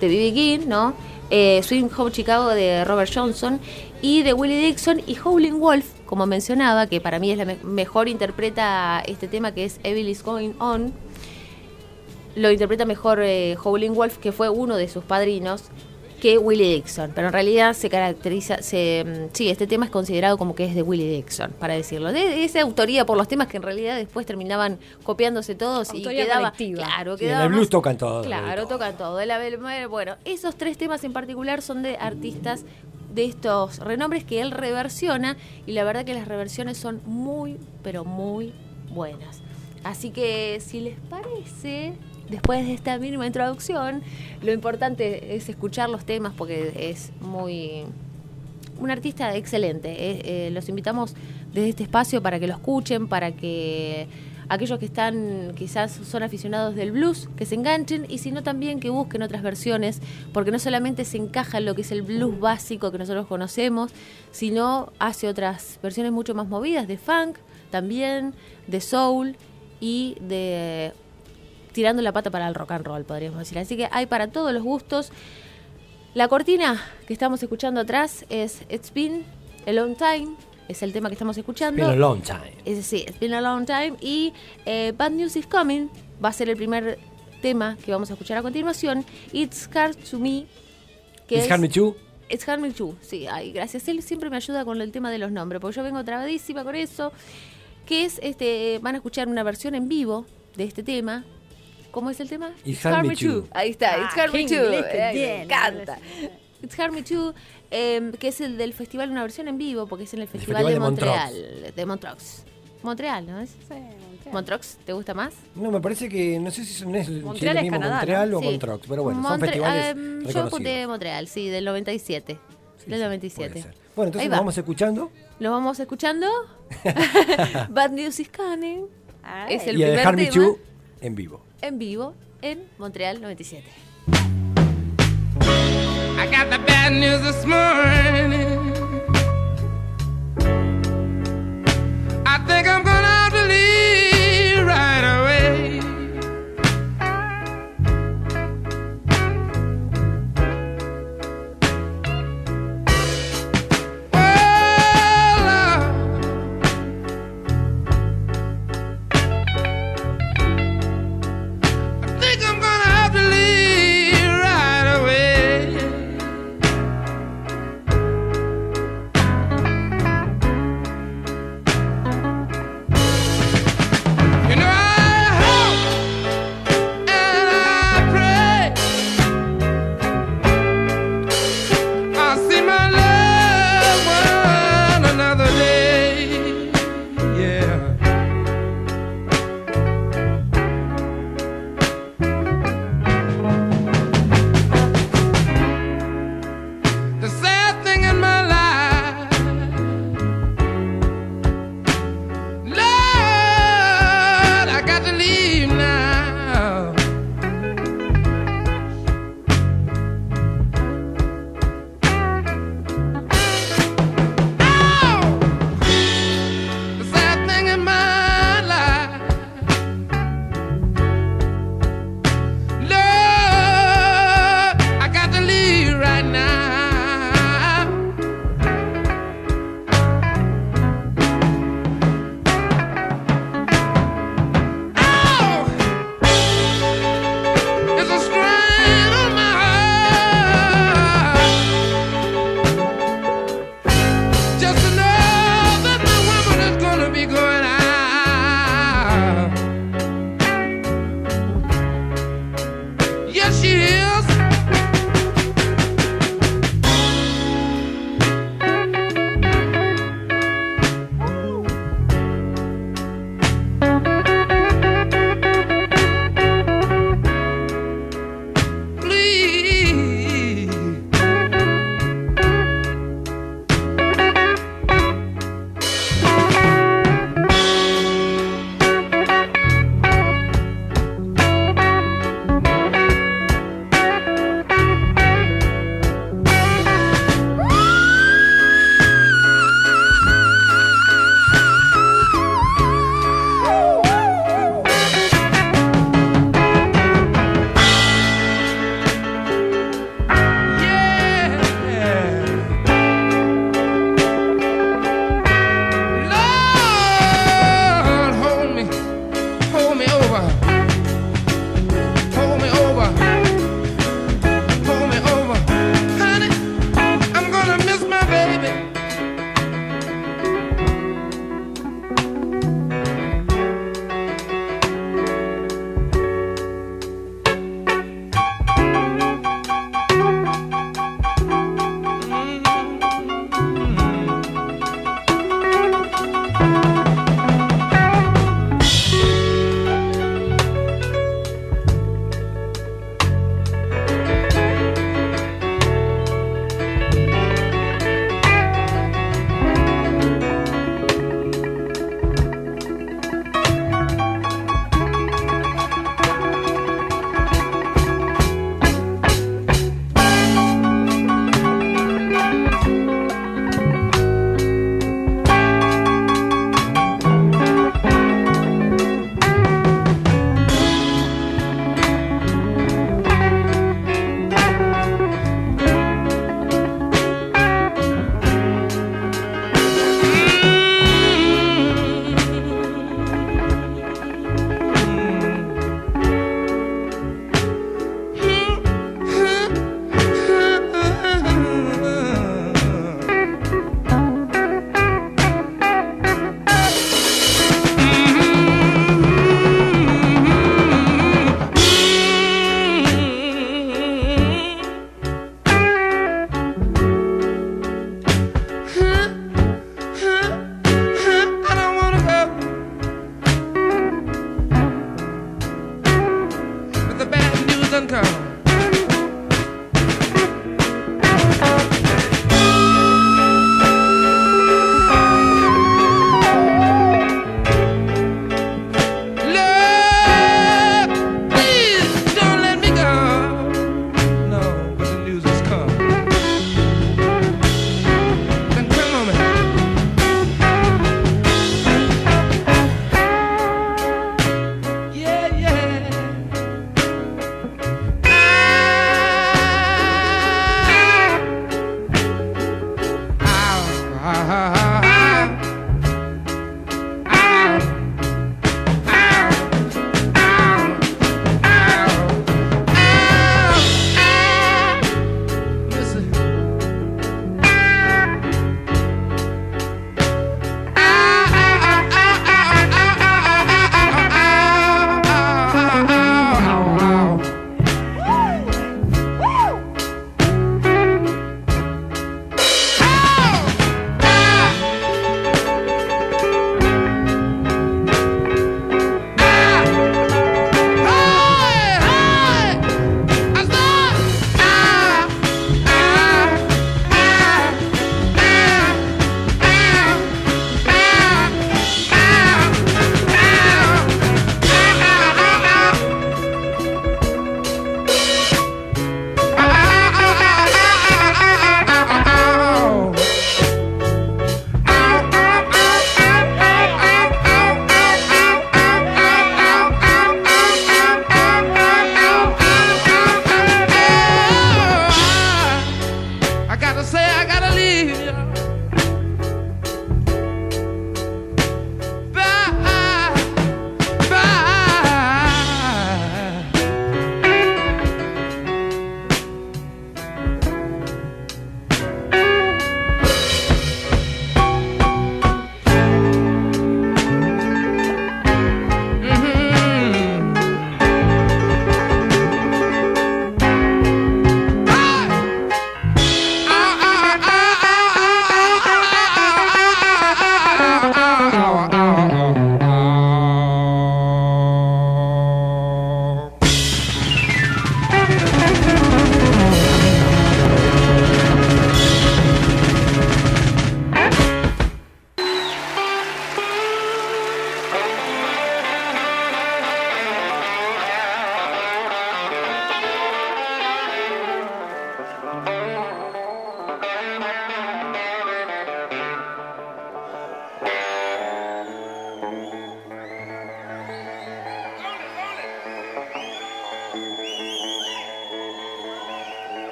de B.B. King, ¿no? Eh, Swing Hop Chicago de Robert Johnson y de Willie Dixon y Howling Wolf, como mencionaba, que para mí es la me- mejor interpreta este tema que es Evil is Going On. Lo interpreta mejor eh, Howling Wolf, que fue uno de sus padrinos, que Willie Dixon. Pero en realidad se caracteriza, se, mm, sí, este tema es considerado como que es de Willie Dixon, para decirlo. De, de esa autoría por los temas que en realidad después terminaban copiándose todos y quedaba. colectiva. Claro, Sí, en quedaba el blues más- tocan todo, Claro, todo. tocan todo. El Abel- Bueno, esos tres temas en particular son de artistas de estos renombres que él reversiona y la verdad que las reversiones son muy, pero muy buenas. Así que si les parece, después de esta mínima introducción, lo importante es escuchar los temas porque es muy un artista excelente. Eh, eh, los invitamos desde este espacio para que lo escuchen, para que aquellos que están quizás son aficionados del blues, que se enganchen y si no también que busquen otras versiones, porque no solamente se encaja en lo que es el blues básico que nosotros conocemos, sino hace otras versiones mucho más movidas de funk, también de soul y de tirando la pata para el rock and roll, podríamos decir. Así que hay para todos los gustos. La cortina que estamos escuchando atrás es It's Been a Long Time, es el tema que estamos escuchando. Been a long time. Es sí, It's Been a Long Time. Y eh, Bad News is Coming va a ser el primer tema que vamos a escuchar a continuación. It's Hard to Me. Que It's es- Hard Me Too. It's Hard Me Too. Sí, ay, gracias. Él siempre me ayuda con el tema de los nombres, porque yo vengo trabadísima con eso. Que es, este, van a escuchar una versión en vivo de este tema. ¿Cómo es el tema? It's Hard Me Too. Ahí está, Ah, It's Hard Me qué Too. me encanta. It's Hard Me Too, eh, que es el del festival, una versión en vivo, porque es en el Festival, Festival de, de Montreal. De Montreux. Montreal, ¿no es? Sí, Montreal. Montreux, ¿te gusta más? No, me parece que no sé si son es, si es Montreal lo es mismo Canadá, Montreal ¿no? o Sí. Montreux, pero bueno, son Montre- festivales ah, Yo apunté Montreal, sí, del 97. Sí, del sí, 97. puede ser. Bueno, entonces Ahí nos va. vamos escuchando Lo vamos escuchando. Bad News is Coming. Ay. Es el y el primer Hard Me tema Too en vivo. En vivo en Montreal 97. I got the bad news this morning. I think I'm gonna have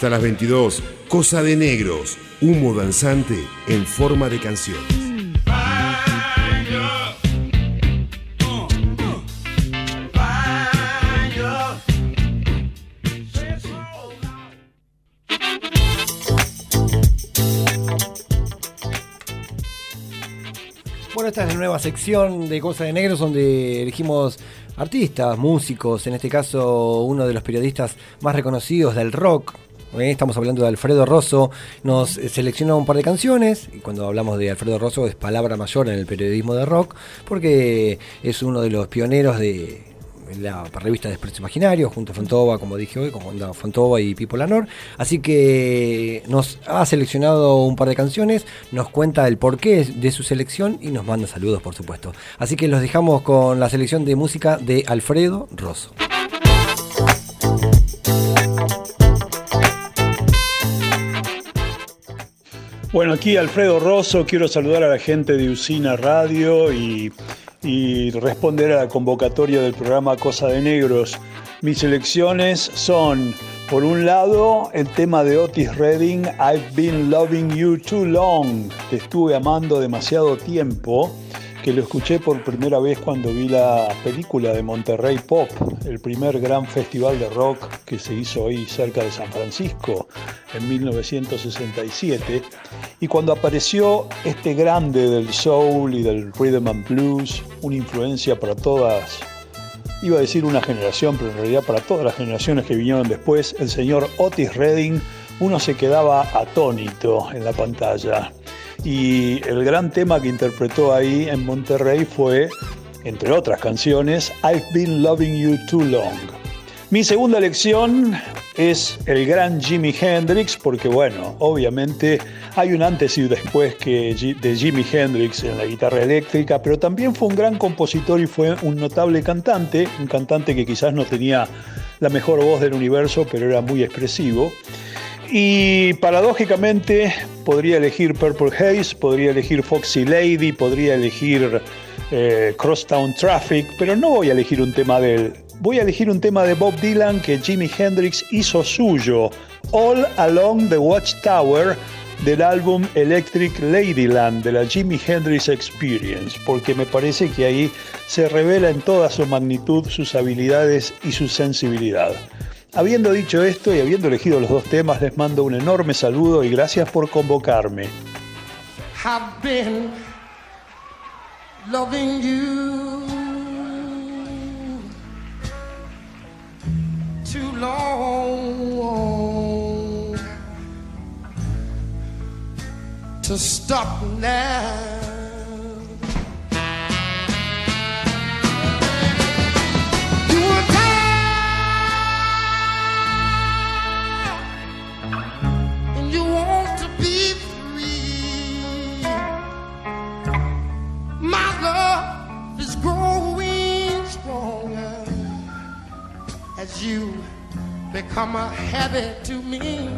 Hasta las 22, Cosa de Negros, humo danzante en forma de canción. Esta es la nueva sección de Cosas de Negros donde elegimos artistas, músicos, en este caso uno de los periodistas más reconocidos del rock. ¿Eh? Estamos hablando de Alfredo Rosso, nos eh, seleccionó un par de canciones, y cuando hablamos de Alfredo Rosso es palabra mayor en el periodismo de rock, porque es uno de los pioneros de la revista de Expreso Imaginario, junto a Fontova, como dije hoy, con Fontova y Pipo Lanor. Así que nos ha seleccionado un par de canciones, nos cuenta el porqué de su selección y nos manda saludos, por supuesto. Así que los dejamos con la selección de música de Alfredo Rosso. Bueno, aquí Alfredo Rosso, quiero saludar a la gente de Usina Radio y, y responder a la convocatoria del programa Cosa de Negros. Mis elecciones son, por un lado, el tema de Otis Redding, I've been loving you too long, te estuve amando demasiado tiempo, que lo escuché por primera vez cuando vi la película de Monterrey Pop, el primer gran festival de rock que se hizo ahí cerca de San Francisco en 1967. Y cuando apareció este grande del soul y del rhythm and blues, una influencia para todas, iba a decir una generación, pero en realidad para todas las generaciones que vinieron después, el señor Otis Redding, uno se quedaba atónito en la pantalla. Y el gran tema que interpretó ahí en Monterrey fue, entre otras canciones, I've Been Loving You Too Long. Mi segunda elección es el gran Jimi Hendrix, porque bueno, obviamente hay un antes y después que de Jimi Hendrix en la guitarra eléctrica, pero también fue un gran compositor y fue un notable cantante, un cantante que quizás no tenía la mejor voz del universo, pero era muy expresivo. Y paradójicamente podría elegir Purple Haze, podría elegir Foxy Lady, podría elegir eh, Crosstown Traffic, pero no voy a elegir un tema de él. Voy a elegir un tema de Bob Dylan que Jimi Hendrix hizo suyo, All Along the Watchtower del álbum Electric Ladyland de la Jimi Hendrix Experience, porque me parece que ahí se revela en toda su magnitud sus habilidades y su sensibilidad. Habiendo dicho esto y habiendo elegido los dos temas, les mando un enorme saludo y gracias por convocarme. Want to be free. My love is growing stronger as you become a habit to me.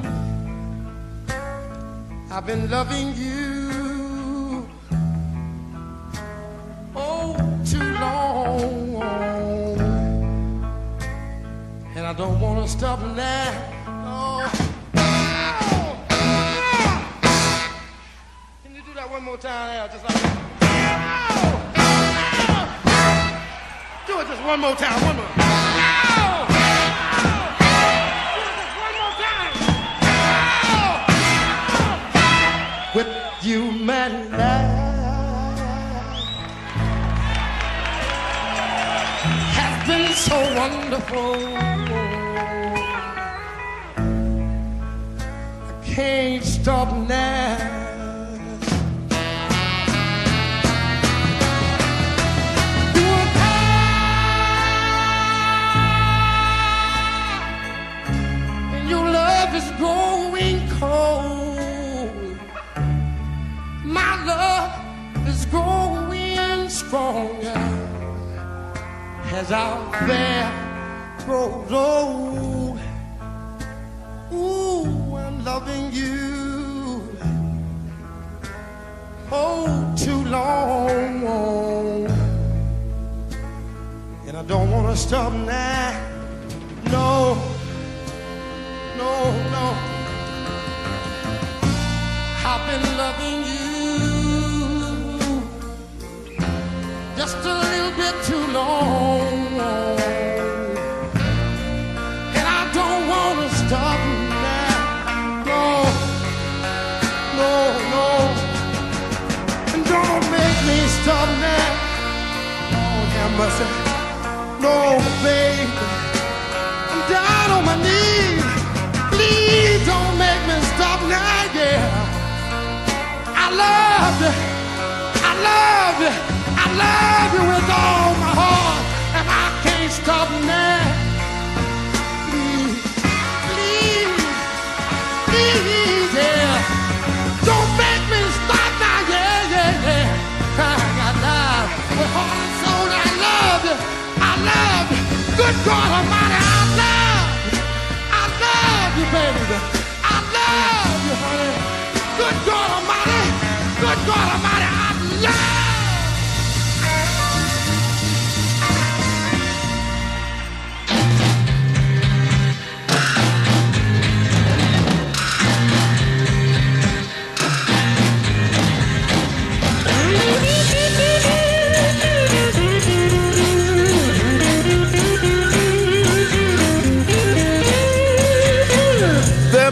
I've been loving you oh too long, and I don't want to stop now. Oh. That one more time, Al? Just like that. Oh! Do it just one more time. One more. Oh! Time. Oh! With you, man, life has been so wonderful. I can't stop now. Growing cold. My love is growing stronger as our affair grows old. Ooh, I'm loving you oh too long, and I don't want to stop now. No, no, no. I've been loving you just a little bit too long. And I don't want to stop now. No, no, no. And don't make me stop now. Oh, have mercy. No, baby. love you. I love you. I love you with all my heart. And I can't stop now. Please, please, please, yeah. Don't make me stop now, yeah, yeah, yeah. I love you. Heart and soul, I love you. I love you. Good God Almighty.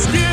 skin.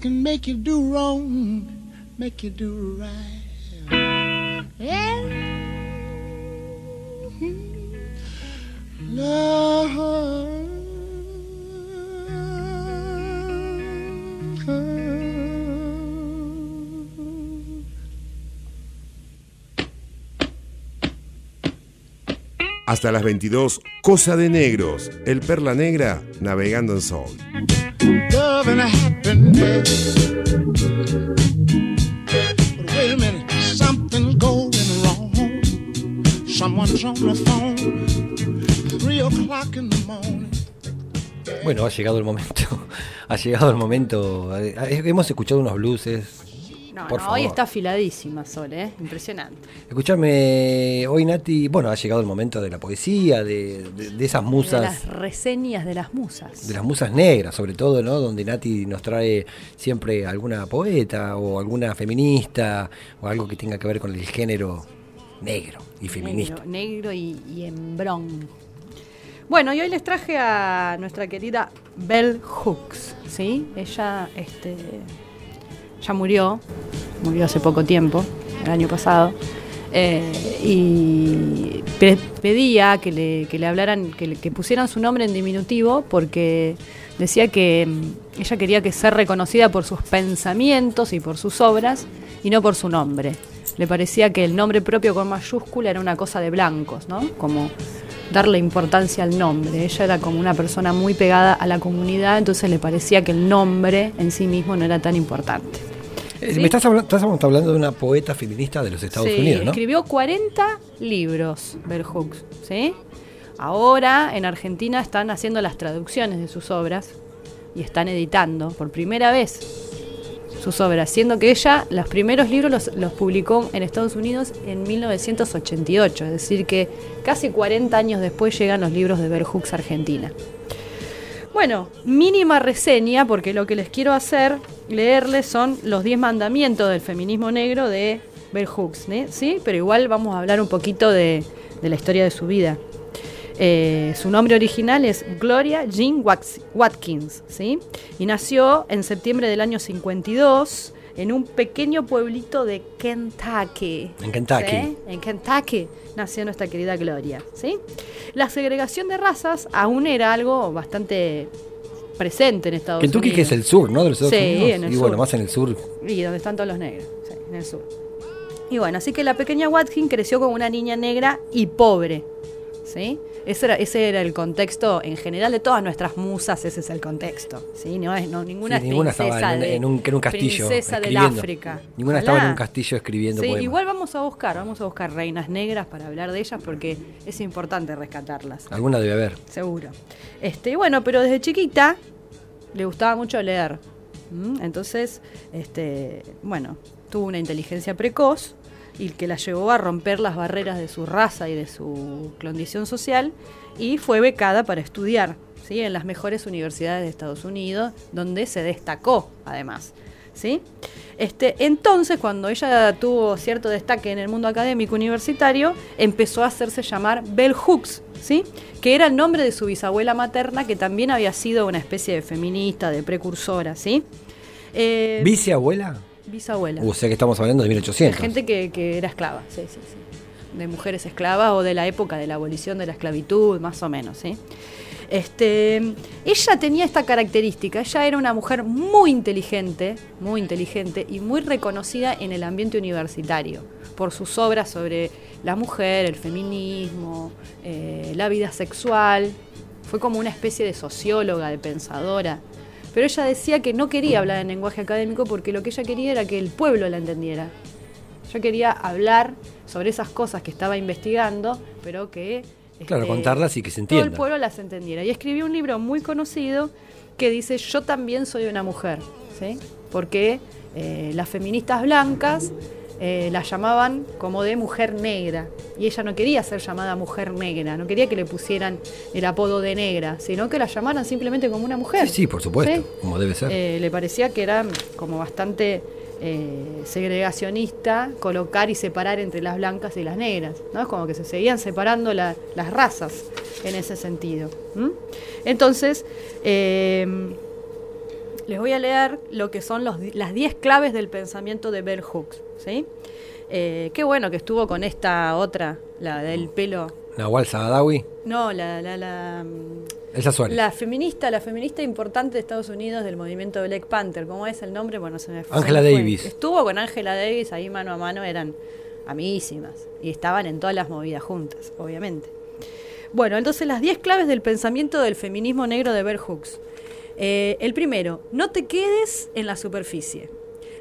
can make you do wrong, make you do right. Yeah. Love. Hasta las 22, Cosa de Negros, el Perla Negra navegando en Soul love and happiness. But wait a minute, something's going wrong. Someone's on the phone. Three o'clock in the morning. Bueno, ha llegado el momento. Ha llegado el momento. Eh, eh, Hemos escuchado unos blueses. No, Por no, favor. hoy está afiladísima Sol, ¿eh? Impresionante. Escuchame, hoy Nati, bueno, ha llegado el momento de la poesía, de, de- de esas De musas, las reseñas de las musas. de las musas negras, sobre todo, ¿no? Donde Nati nos trae siempre alguna poeta o alguna feminista o algo que tenga que ver con el género negro y feminista. Negro, negro y, y hembrón. Bueno, y hoy les traje a nuestra querida Bell Hooks, ¿sí? Ella este, ya murió, murió hace poco tiempo, el año pasado, eh, y pe- pedía que le, que le hablaran, que, le- pusieran su nombre en diminutivo porque decía que mm, ella quería que ser reconocida por sus pensamientos y por sus obras y no por su nombre. Le parecía que el nombre propio con mayúscula era una cosa de blancos, ¿no? Como darle importancia al nombre. Ella era como una persona muy pegada a la comunidad, entonces le parecía que el nombre en sí mismo no era tan importante. ¿Sí? Me estás, habla- estás hablando de una poeta feminista de los Estados Sí, Unidos, ¿no? escribió 40 libros, Bell Hooks, ¿sí? Ahora en Argentina están haciendo las traducciones de sus obras y están editando por primera vez sus obras, siendo que ella los primeros libros los, los publicó en Estados Unidos en 1988, es decir que casi 40 años después llegan los libros de Bell Hooks Argentina. Bueno, mínima reseña, porque lo que les quiero hacer, leerles, son los 10 mandamientos del feminismo negro de Bell Hooks, ¿né? ¿sí? Pero igual vamos a hablar un poquito de, la historia de su vida. Eh, su nombre original es Gloria Jean Watkins, ¿sí? Y nació en septiembre del año 52 en un pequeño pueblito de Kentucky. En Kentucky. ¿sí? En Kentucky nació nuestra querida Gloria, ¿sí? La segregación de razas aún era algo bastante presente en Estados Kentucky, Unidos. que es el sur, ¿no? De los Estados Sí, Unidos. en el y bueno, más en el sur. Y donde están todos los negros, sí, en el sur. Y bueno, así que la pequeña Watkins creció como una niña negra y pobre. ¿Sí? Ese era, ese era el contexto en general de todas nuestras musas, ese es el contexto. ¿sí? No es no, ninguna Sí, ninguna estaba en, de- en un, en un castillo. princesa del escribiendo. África. Ninguna Ojalá. estaba en un castillo escribiendo Sí, poemas. igual vamos a buscar, vamos a buscar reinas negras para hablar de ellas porque es importante rescatarlas. Alguna debe haber. Seguro. Este, bueno, pero desde chiquita le gustaba mucho leer. Entonces, este, bueno, tuvo una inteligencia precoz y que la llevó a romper las barreras de su raza y de su condición social y fue becada para estudiar ¿sí? en las mejores universidades de Estados Unidos, donde se destacó además. ¿sí? Este, entonces, cuando ella tuvo cierto destaque en el mundo académico universitario, empezó a hacerse llamar Bell Hooks, ¿sí? que era el nombre de su bisabuela materna, que también había sido una especie de feminista, de precursora. ¿sí? Eh, ¿Viceabuela? Bisabuela. O sea que estamos hablando de De 1800. gente que, que era esclava, sí, sí, sí. De mujeres esclavas o de la época de la abolición de la esclavitud, más o menos, ¿sí? Este, ella tenía esta característica, ella era una mujer muy inteligente, muy inteligente y muy reconocida en el ambiente universitario por sus obras sobre la mujer, el feminismo, eh, la vida sexual. Fue como una especie de socióloga, de pensadora. Pero ella decía que no quería hablar en lenguaje académico porque lo que ella quería era que el pueblo la entendiera. Yo quería hablar sobre esas cosas que estaba investigando, pero que... Claro, este, contarlas y que se Todo el pueblo las entendiera. Y escribió un libro muy conocido que dice Yo también soy una mujer, ¿sí? Porque eh, las feministas blancas eh, la llamaban como de mujer negra. Y ella no quería ser llamada mujer negra, no quería que le pusieran el apodo de negra, sino que la llamaran simplemente como una mujer. Sí, sí, por supuesto, ¿Sí? como debe ser. Eh, le parecía que era como bastante eh, segregacionista colocar y separar entre las blancas y las negras. ¿no? Es como que se seguían separando la- las razas en ese sentido. Entonces, les voy a leer lo que son los las 10 claves del pensamiento de Bell Hooks. ¿sí? Eh, qué bueno que estuvo con esta otra, la del pelo. Nahual Saadawi, No, la, la, la, mm, Elsa Suárez. la feminista, la feminista importante de Estados Unidos del movimiento Black Panther, ¿cómo es el nombre? Bueno, se me fue. Angela. Davis. Estuvo con Angela Davis ahí mano a mano, eran amiguísimas y estaban en todas las movidas juntas, obviamente. Bueno, entonces las 10 claves del pensamiento del feminismo negro de Bell Hooks. Eh, el primero, no te quedes en la superficie.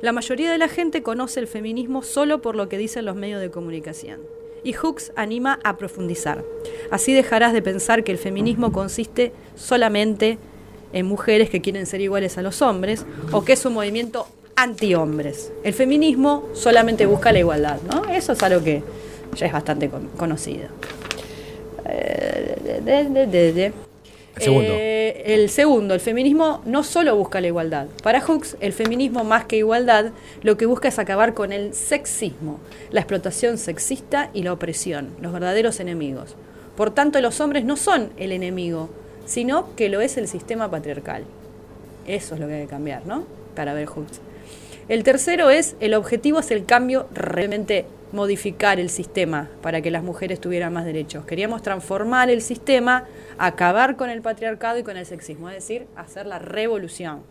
La mayoría de la gente conoce el feminismo solo por lo que dicen los medios de comunicación. Y Hooks anima a profundizar. Así dejarás de pensar que el feminismo consiste solamente en mujeres que quieren ser iguales a los hombres o que es un movimiento anti-hombres. El feminismo solamente busca la igualdad, ¿no? Eso es algo que ya es bastante con- conocido. Eh. El segundo. Eh, el el feminismo no solo busca la igualdad. Para Hooks, el feminismo más que igualdad, lo que busca es acabar con el sexismo, la explotación sexista y la opresión, los verdaderos enemigos. Por tanto, los hombres no son el enemigo, sino que lo es el sistema patriarcal. Eso es lo que hay que cambiar, ¿no? Para ver Hooks. El tercero es, el objetivo es el cambio, realmente modificar el sistema para que las mujeres tuvieran más derechos. Queríamos transformar el sistema, acabar con el patriarcado y con el sexismo, es decir, hacer la revolución.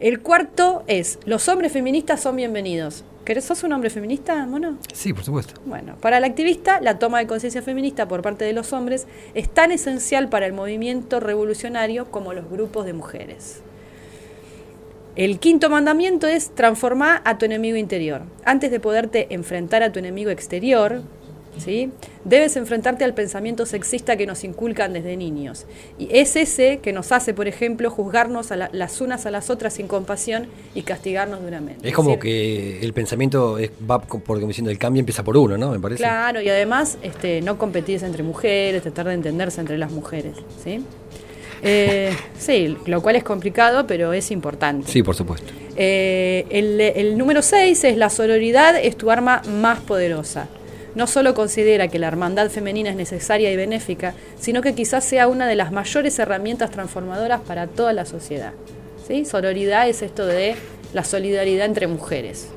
El cuarto es, los hombres feministas son bienvenidos. ¿Querés, ¿Sos un hombre feminista, mono? Sí, por supuesto. Bueno, para el activista, la toma de conciencia feminista por parte de los hombres es tan esencial para el movimiento revolucionario como los grupos de mujeres. El quinto mandamiento es transformar a tu enemigo interior. Antes de poderte enfrentar a tu enemigo exterior, ¿sí? debes enfrentarte al pensamiento sexista que nos inculcan desde niños. Y es ese que nos hace, por ejemplo, juzgarnos a la- las unas a las otras sin compasión y castigarnos duramente. Es como que el pensamiento es- va por como diciendo el cambio empieza por uno, ¿no? Me parece. Claro, y además este, no competir entre mujeres, tratar de entenderse entre las mujeres. ¿sí? Eh, sí, lo cual es complicado, pero es importante. Sí, por supuesto. Eh, el, el número 6 es la sororidad es tu arma más poderosa. No solo considera que la hermandad femenina es necesaria y benéfica, sino que quizás sea una de las mayores herramientas transformadoras para toda la sociedad. ¿Sí? Sororidad es esto de la solidaridad entre mujeres.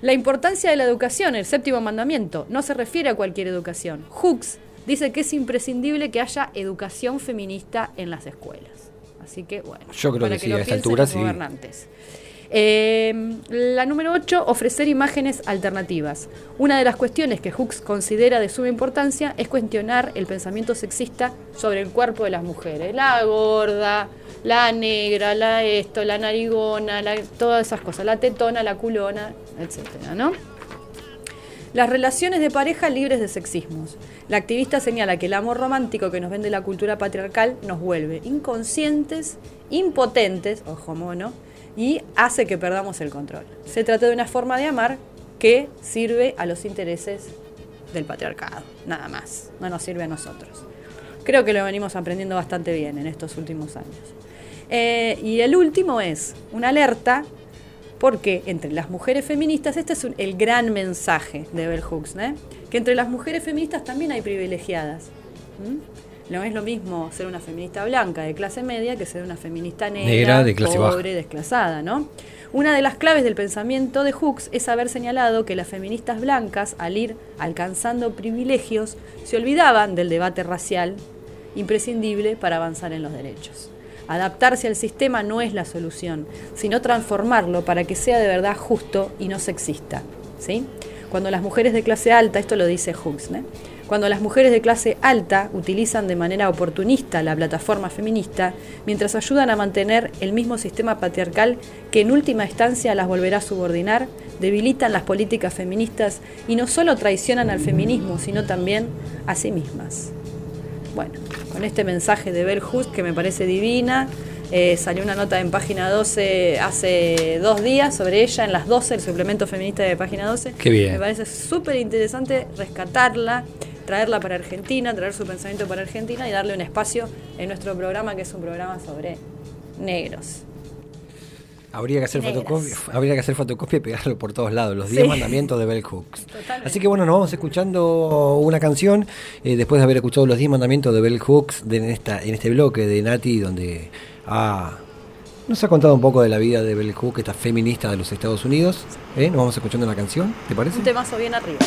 La importancia de la educación, el séptimo mandamiento, no se refiere a cualquier educación. Hooks dice que es imprescindible que haya educación feminista en las escuelas. Así que, bueno, Yo creo para que sí, lo a esta altura los sí. gobernantes. Eh, la número 8, ofrecer imágenes alternativas. Una de las cuestiones que Hooks considera de suma importancia es cuestionar el pensamiento sexista sobre el cuerpo de las mujeres. La gorda, la negra, la esto, la narigona, la- todas esas cosas, la tetona, la culona, etcétera, ¿no? Las relaciones de pareja libres de sexismos. La activista señala que el amor romántico que nos vende la cultura patriarcal nos vuelve inconscientes, impotentes, ojo mono, y hace que perdamos el control. Se trata de una forma de amar que sirve a los intereses del patriarcado, nada más, no nos sirve a nosotros. Creo que lo venimos aprendiendo bastante bien en estos últimos años. Eh, y el último es una alerta porque entre las mujeres feministas, este es un- el gran mensaje de Bell Hooks, ¿eh? que entre las mujeres feministas también hay privilegiadas. No es lo mismo ser una feminista blanca de clase media que ser una feminista negra, Negra, de clase baja. pobre, desclasada, ¿no? Una de las claves del pensamiento de Hooks es haber señalado que las feministas blancas, al ir alcanzando privilegios, se olvidaban del debate racial imprescindible para avanzar en los derechos. Adaptarse al sistema no es la solución, sino transformarlo para que sea de verdad justo y no sexista. ¿sí? Cuando las mujeres de clase alta, esto lo dice Hooks, ¿no? cuando las mujeres de clase alta utilizan de manera oportunista la plataforma feminista, mientras ayudan a mantener el mismo sistema patriarcal que en última instancia las volverá a subordinar, debilitan las políticas feministas y no solo traicionan al feminismo, sino también a sí mismas. Bueno, con este mensaje de Bell que me parece divina, eh, salió una nota en página 12 hace dos días sobre ella, en las 12, el suplemento feminista de página 12. Qué bien. Me parece súper interesante rescatarla, traerla para Argentina, traer su pensamiento para Argentina y darle un espacio en nuestro programa, que es un programa sobre negros. Habría que hacer fotocopia, habría que hacer fotocopia y pegarlo por todos lados, los Sí. 10 mandamientos de Bell Hooks. Totalmente. Así que bueno, nos vamos escuchando una canción eh, después de haber escuchado los 10 mandamientos de Bell Hooks de, en, esta, en este bloque de Nati donde ha- nos ha contado un poco de la vida de Bell Hooks, esta feminista de los Estados Unidos. ¿Eh? Nos vamos escuchando la canción, ¿te parece? Un temazo bien arriba.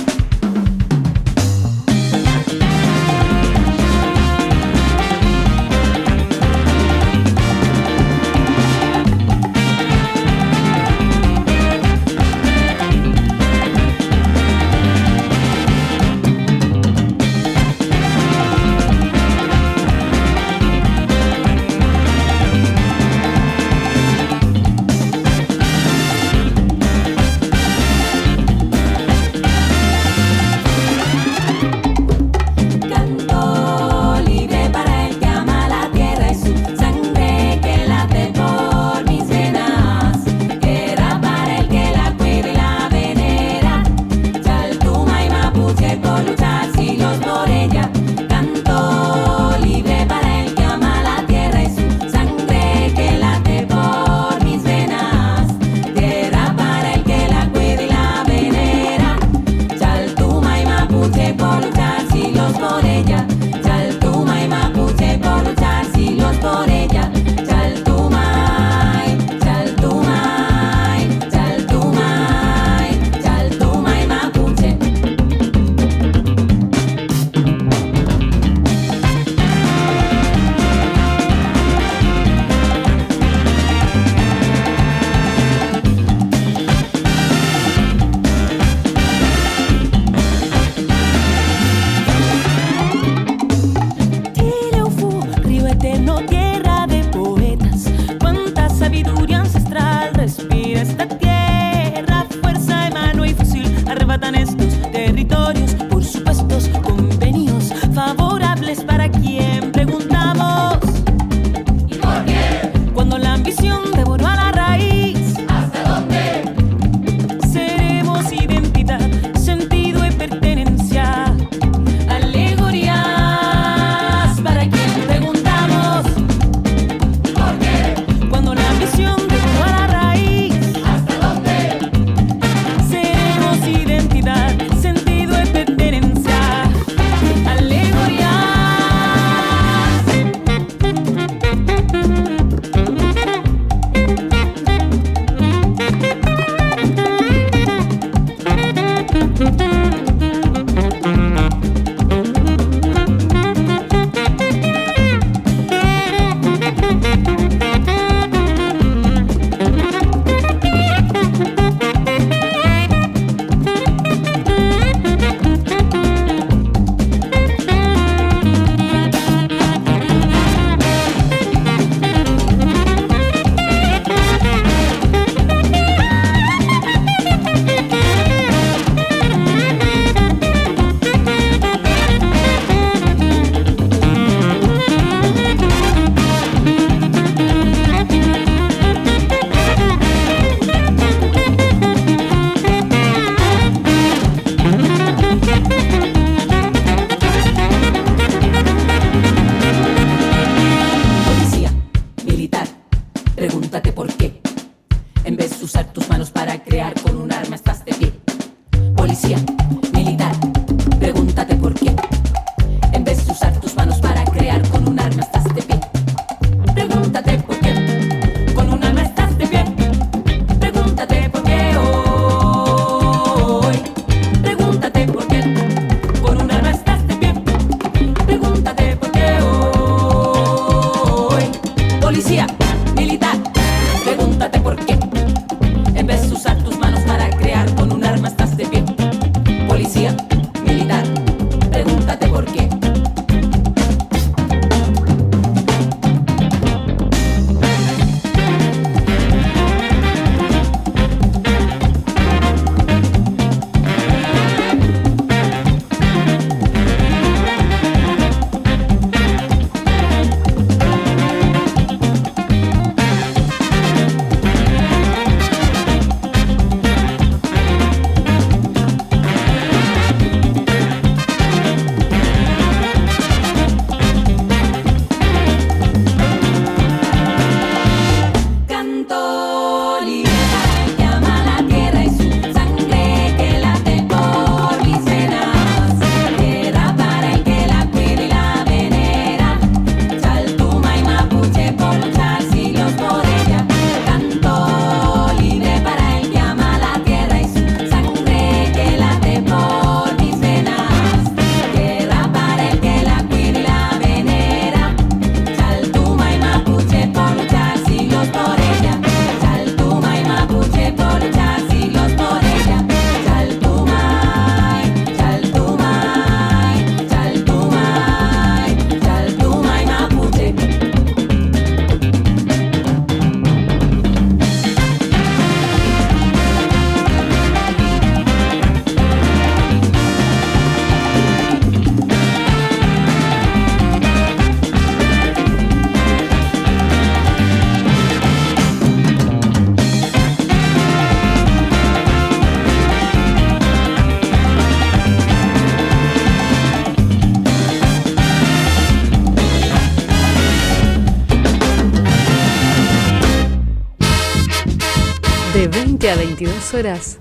22 horas,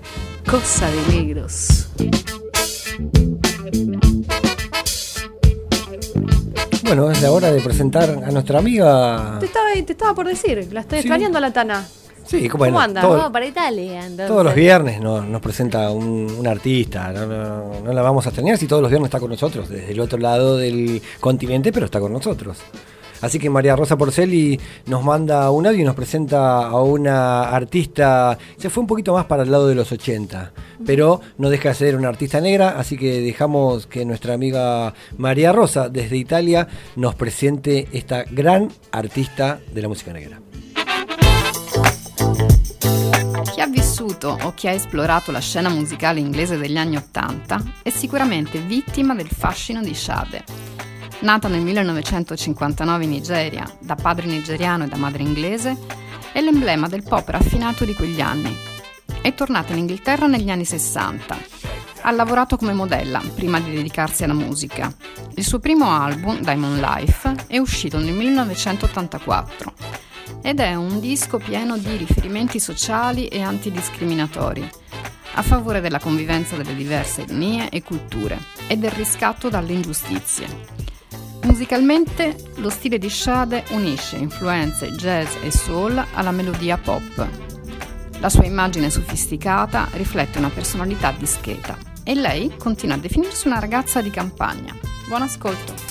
Cosa de Negros. Bueno, es la hora de presentar a nuestra amiga. Te estaba, te estaba por decir, la estoy extrañando a la Tana. Sí, ¿Cómo bueno, anda? todo- Vamos para Italia. entonces. Todos los viernes nos, nos presenta un, un artista, no, no- no la vamos a extrañar si todos los viernes está con nosotros, desde el otro lado del continente, pero está con nosotros. Así que María Rosa Porceli nos manda un audio y nos presenta a una artista, se fue un poquito más para el lado de los 80, pero no deja de ser una artista negra, así que dejamos que nuestra amiga María Rosa desde Italia nos presente esta gran artista de la música negra. Chi ha vissuto o chi ha esplorato la scena musicale inglese degli anni Ottanta è sicuramente vittima del fascino di Sade. Nata nel 1959 in Nigeria, da padre nigeriano e da madre inglese, è l'emblema del pop raffinato di quegli anni. È tornata in Inghilterra negli anni 60. Ha lavorato come modella prima di dedicarsi alla musica. Il suo primo album, Diamond Life, è uscito nel 1984 ed è un disco pieno di riferimenti sociali e antidiscriminatori, a favore della convivenza delle diverse etnie e culture e del riscatto dalle ingiustizie. Musicalmente, lo stile di Shade unisce influenze jazz e soul alla melodia pop. La sua immagine sofisticata riflette una personalità discreta e lei continua a definirsi una ragazza di campagna. Buon ascolto!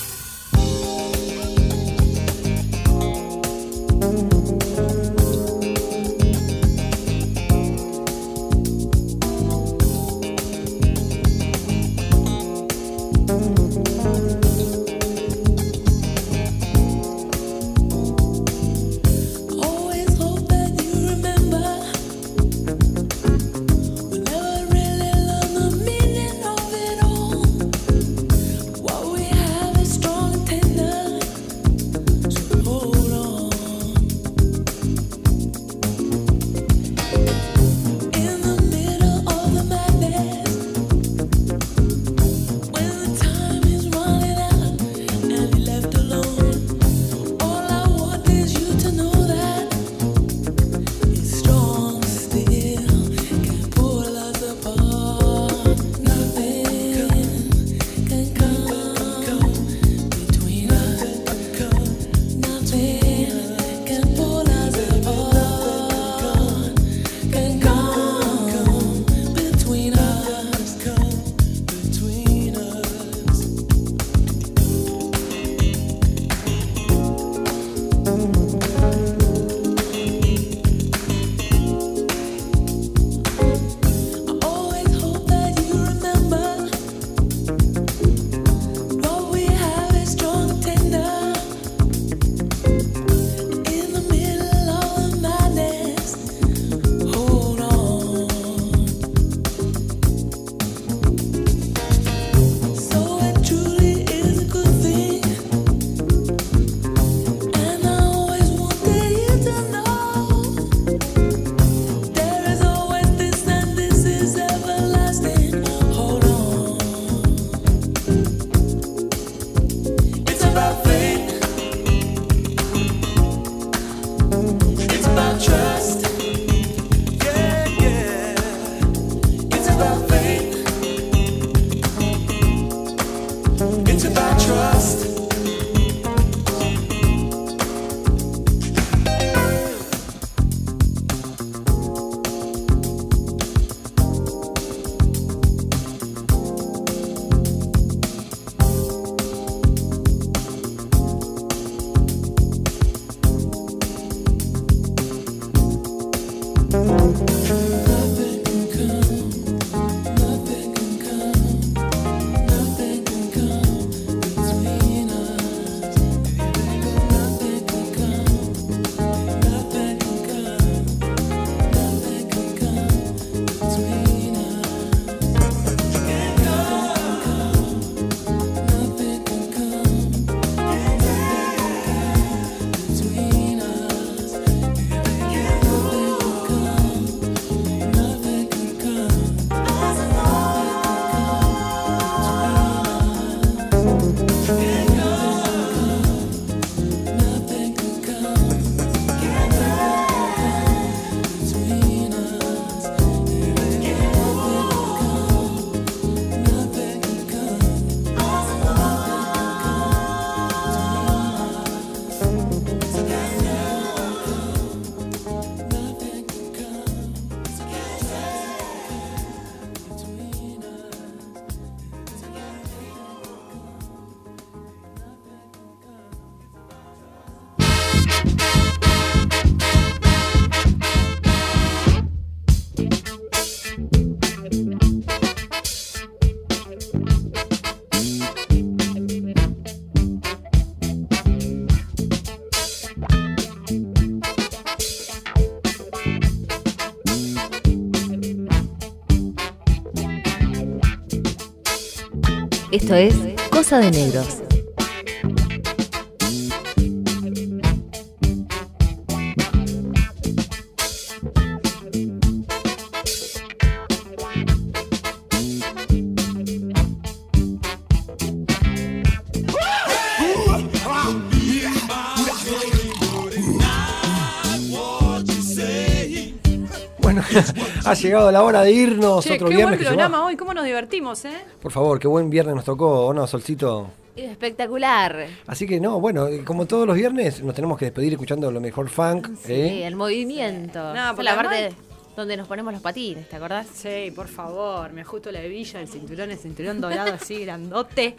Esto es Cosa de Negros. Ha llegado la hora de irnos. Che, otro qué viernes buen programa hoy, cómo nos divertimos, ¿eh? Por favor, qué buen viernes nos tocó, ¿o no, Solcito? Espectacular. Así que no, bueno, eh, como todos los viernes, nos tenemos que despedir escuchando lo mejor funk. Sí, ¿eh? el movimiento. No, porque la además- parte donde nos ponemos los patines, ¿te acordás? Sí, por favor, me ajusto la hebilla, el cinturón, el cinturón dorado así grandote.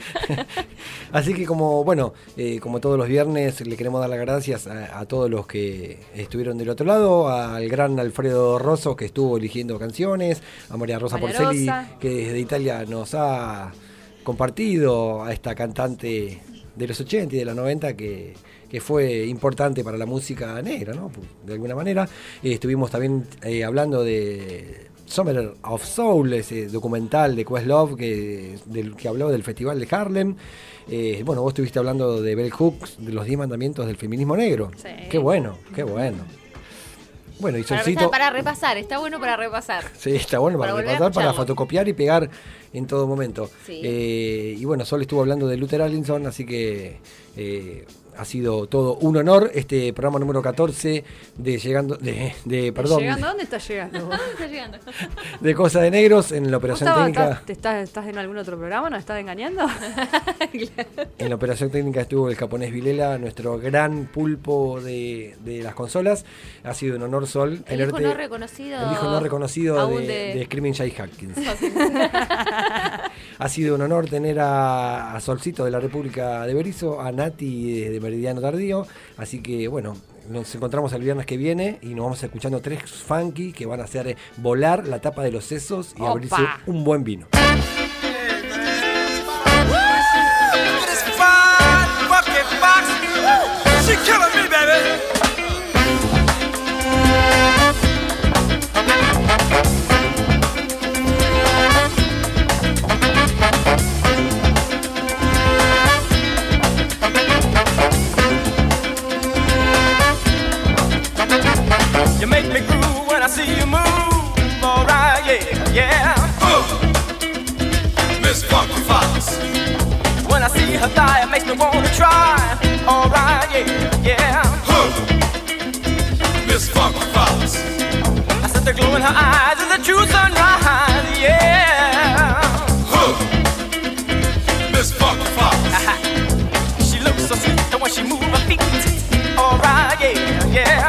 Así que como, bueno, eh, como todos los viernes, le queremos dar las gracias a, a todos los que estuvieron del otro lado, al gran Alfredo Rosso que estuvo eligiendo canciones, a María Rosa María Porceli Rosa. que desde Italia nos ha compartido a esta cantante de los 80 y de los 90 que, que fue importante para la música negra, ¿no? De alguna manera. Eh, estuvimos también eh, hablando de Summer of Soul, ese documental de Questlove que, del, que habló del Festival de Harlem. Eh, bueno, vos estuviste hablando de Bell Hooks, de los 10 mandamientos del feminismo negro. Sí. Qué bueno, qué bueno. Bueno, y Para, Solcito... para repasar, está bueno para repasar. Sí, está bueno para, repasar, para fotocopiar y pegar en todo momento. Sí. Eh, y bueno, Sol estuvo hablando de Luther Allinson, así que eh, ha sido todo un honor este programa número 14 de llegando de, de perdón ¿Llegando? ¿Dónde estás llegando? Está llegando. de Cosa de Negros en la ¿Vos operación técnica. estás, te estás, estás en algún otro programa? ¿Nos estás engañando? En la operación técnica estuvo el japonés Vilela, nuestro gran pulpo de, de las consolas. Ha sido un honor, Sol, El hijo no reconocido. El hijo no reconocido aún de, de Screaming Jay Hawkins. Ha sido un honor tener a, a Solcito de la República de Berizo, a Nati de, de Meridiano Tardío. Así que, bueno, nos encontramos el viernes que viene y nos vamos escuchando tres funky que van a hacer volar la tapa de los sesos y Opa. abrirse un buen vino. I see you move. Alright, yeah, yeah. Uh. Miss Funky Fox. When I see her thigh, it makes me wanna try. Alright, yeah, yeah. Uh. Miss Funky Fox. I said the glow in her eyes is a true sunrise, yeah. Uh. Miss Funky Fox. she looks so sweet when she moves her feet. Alright, yeah, yeah.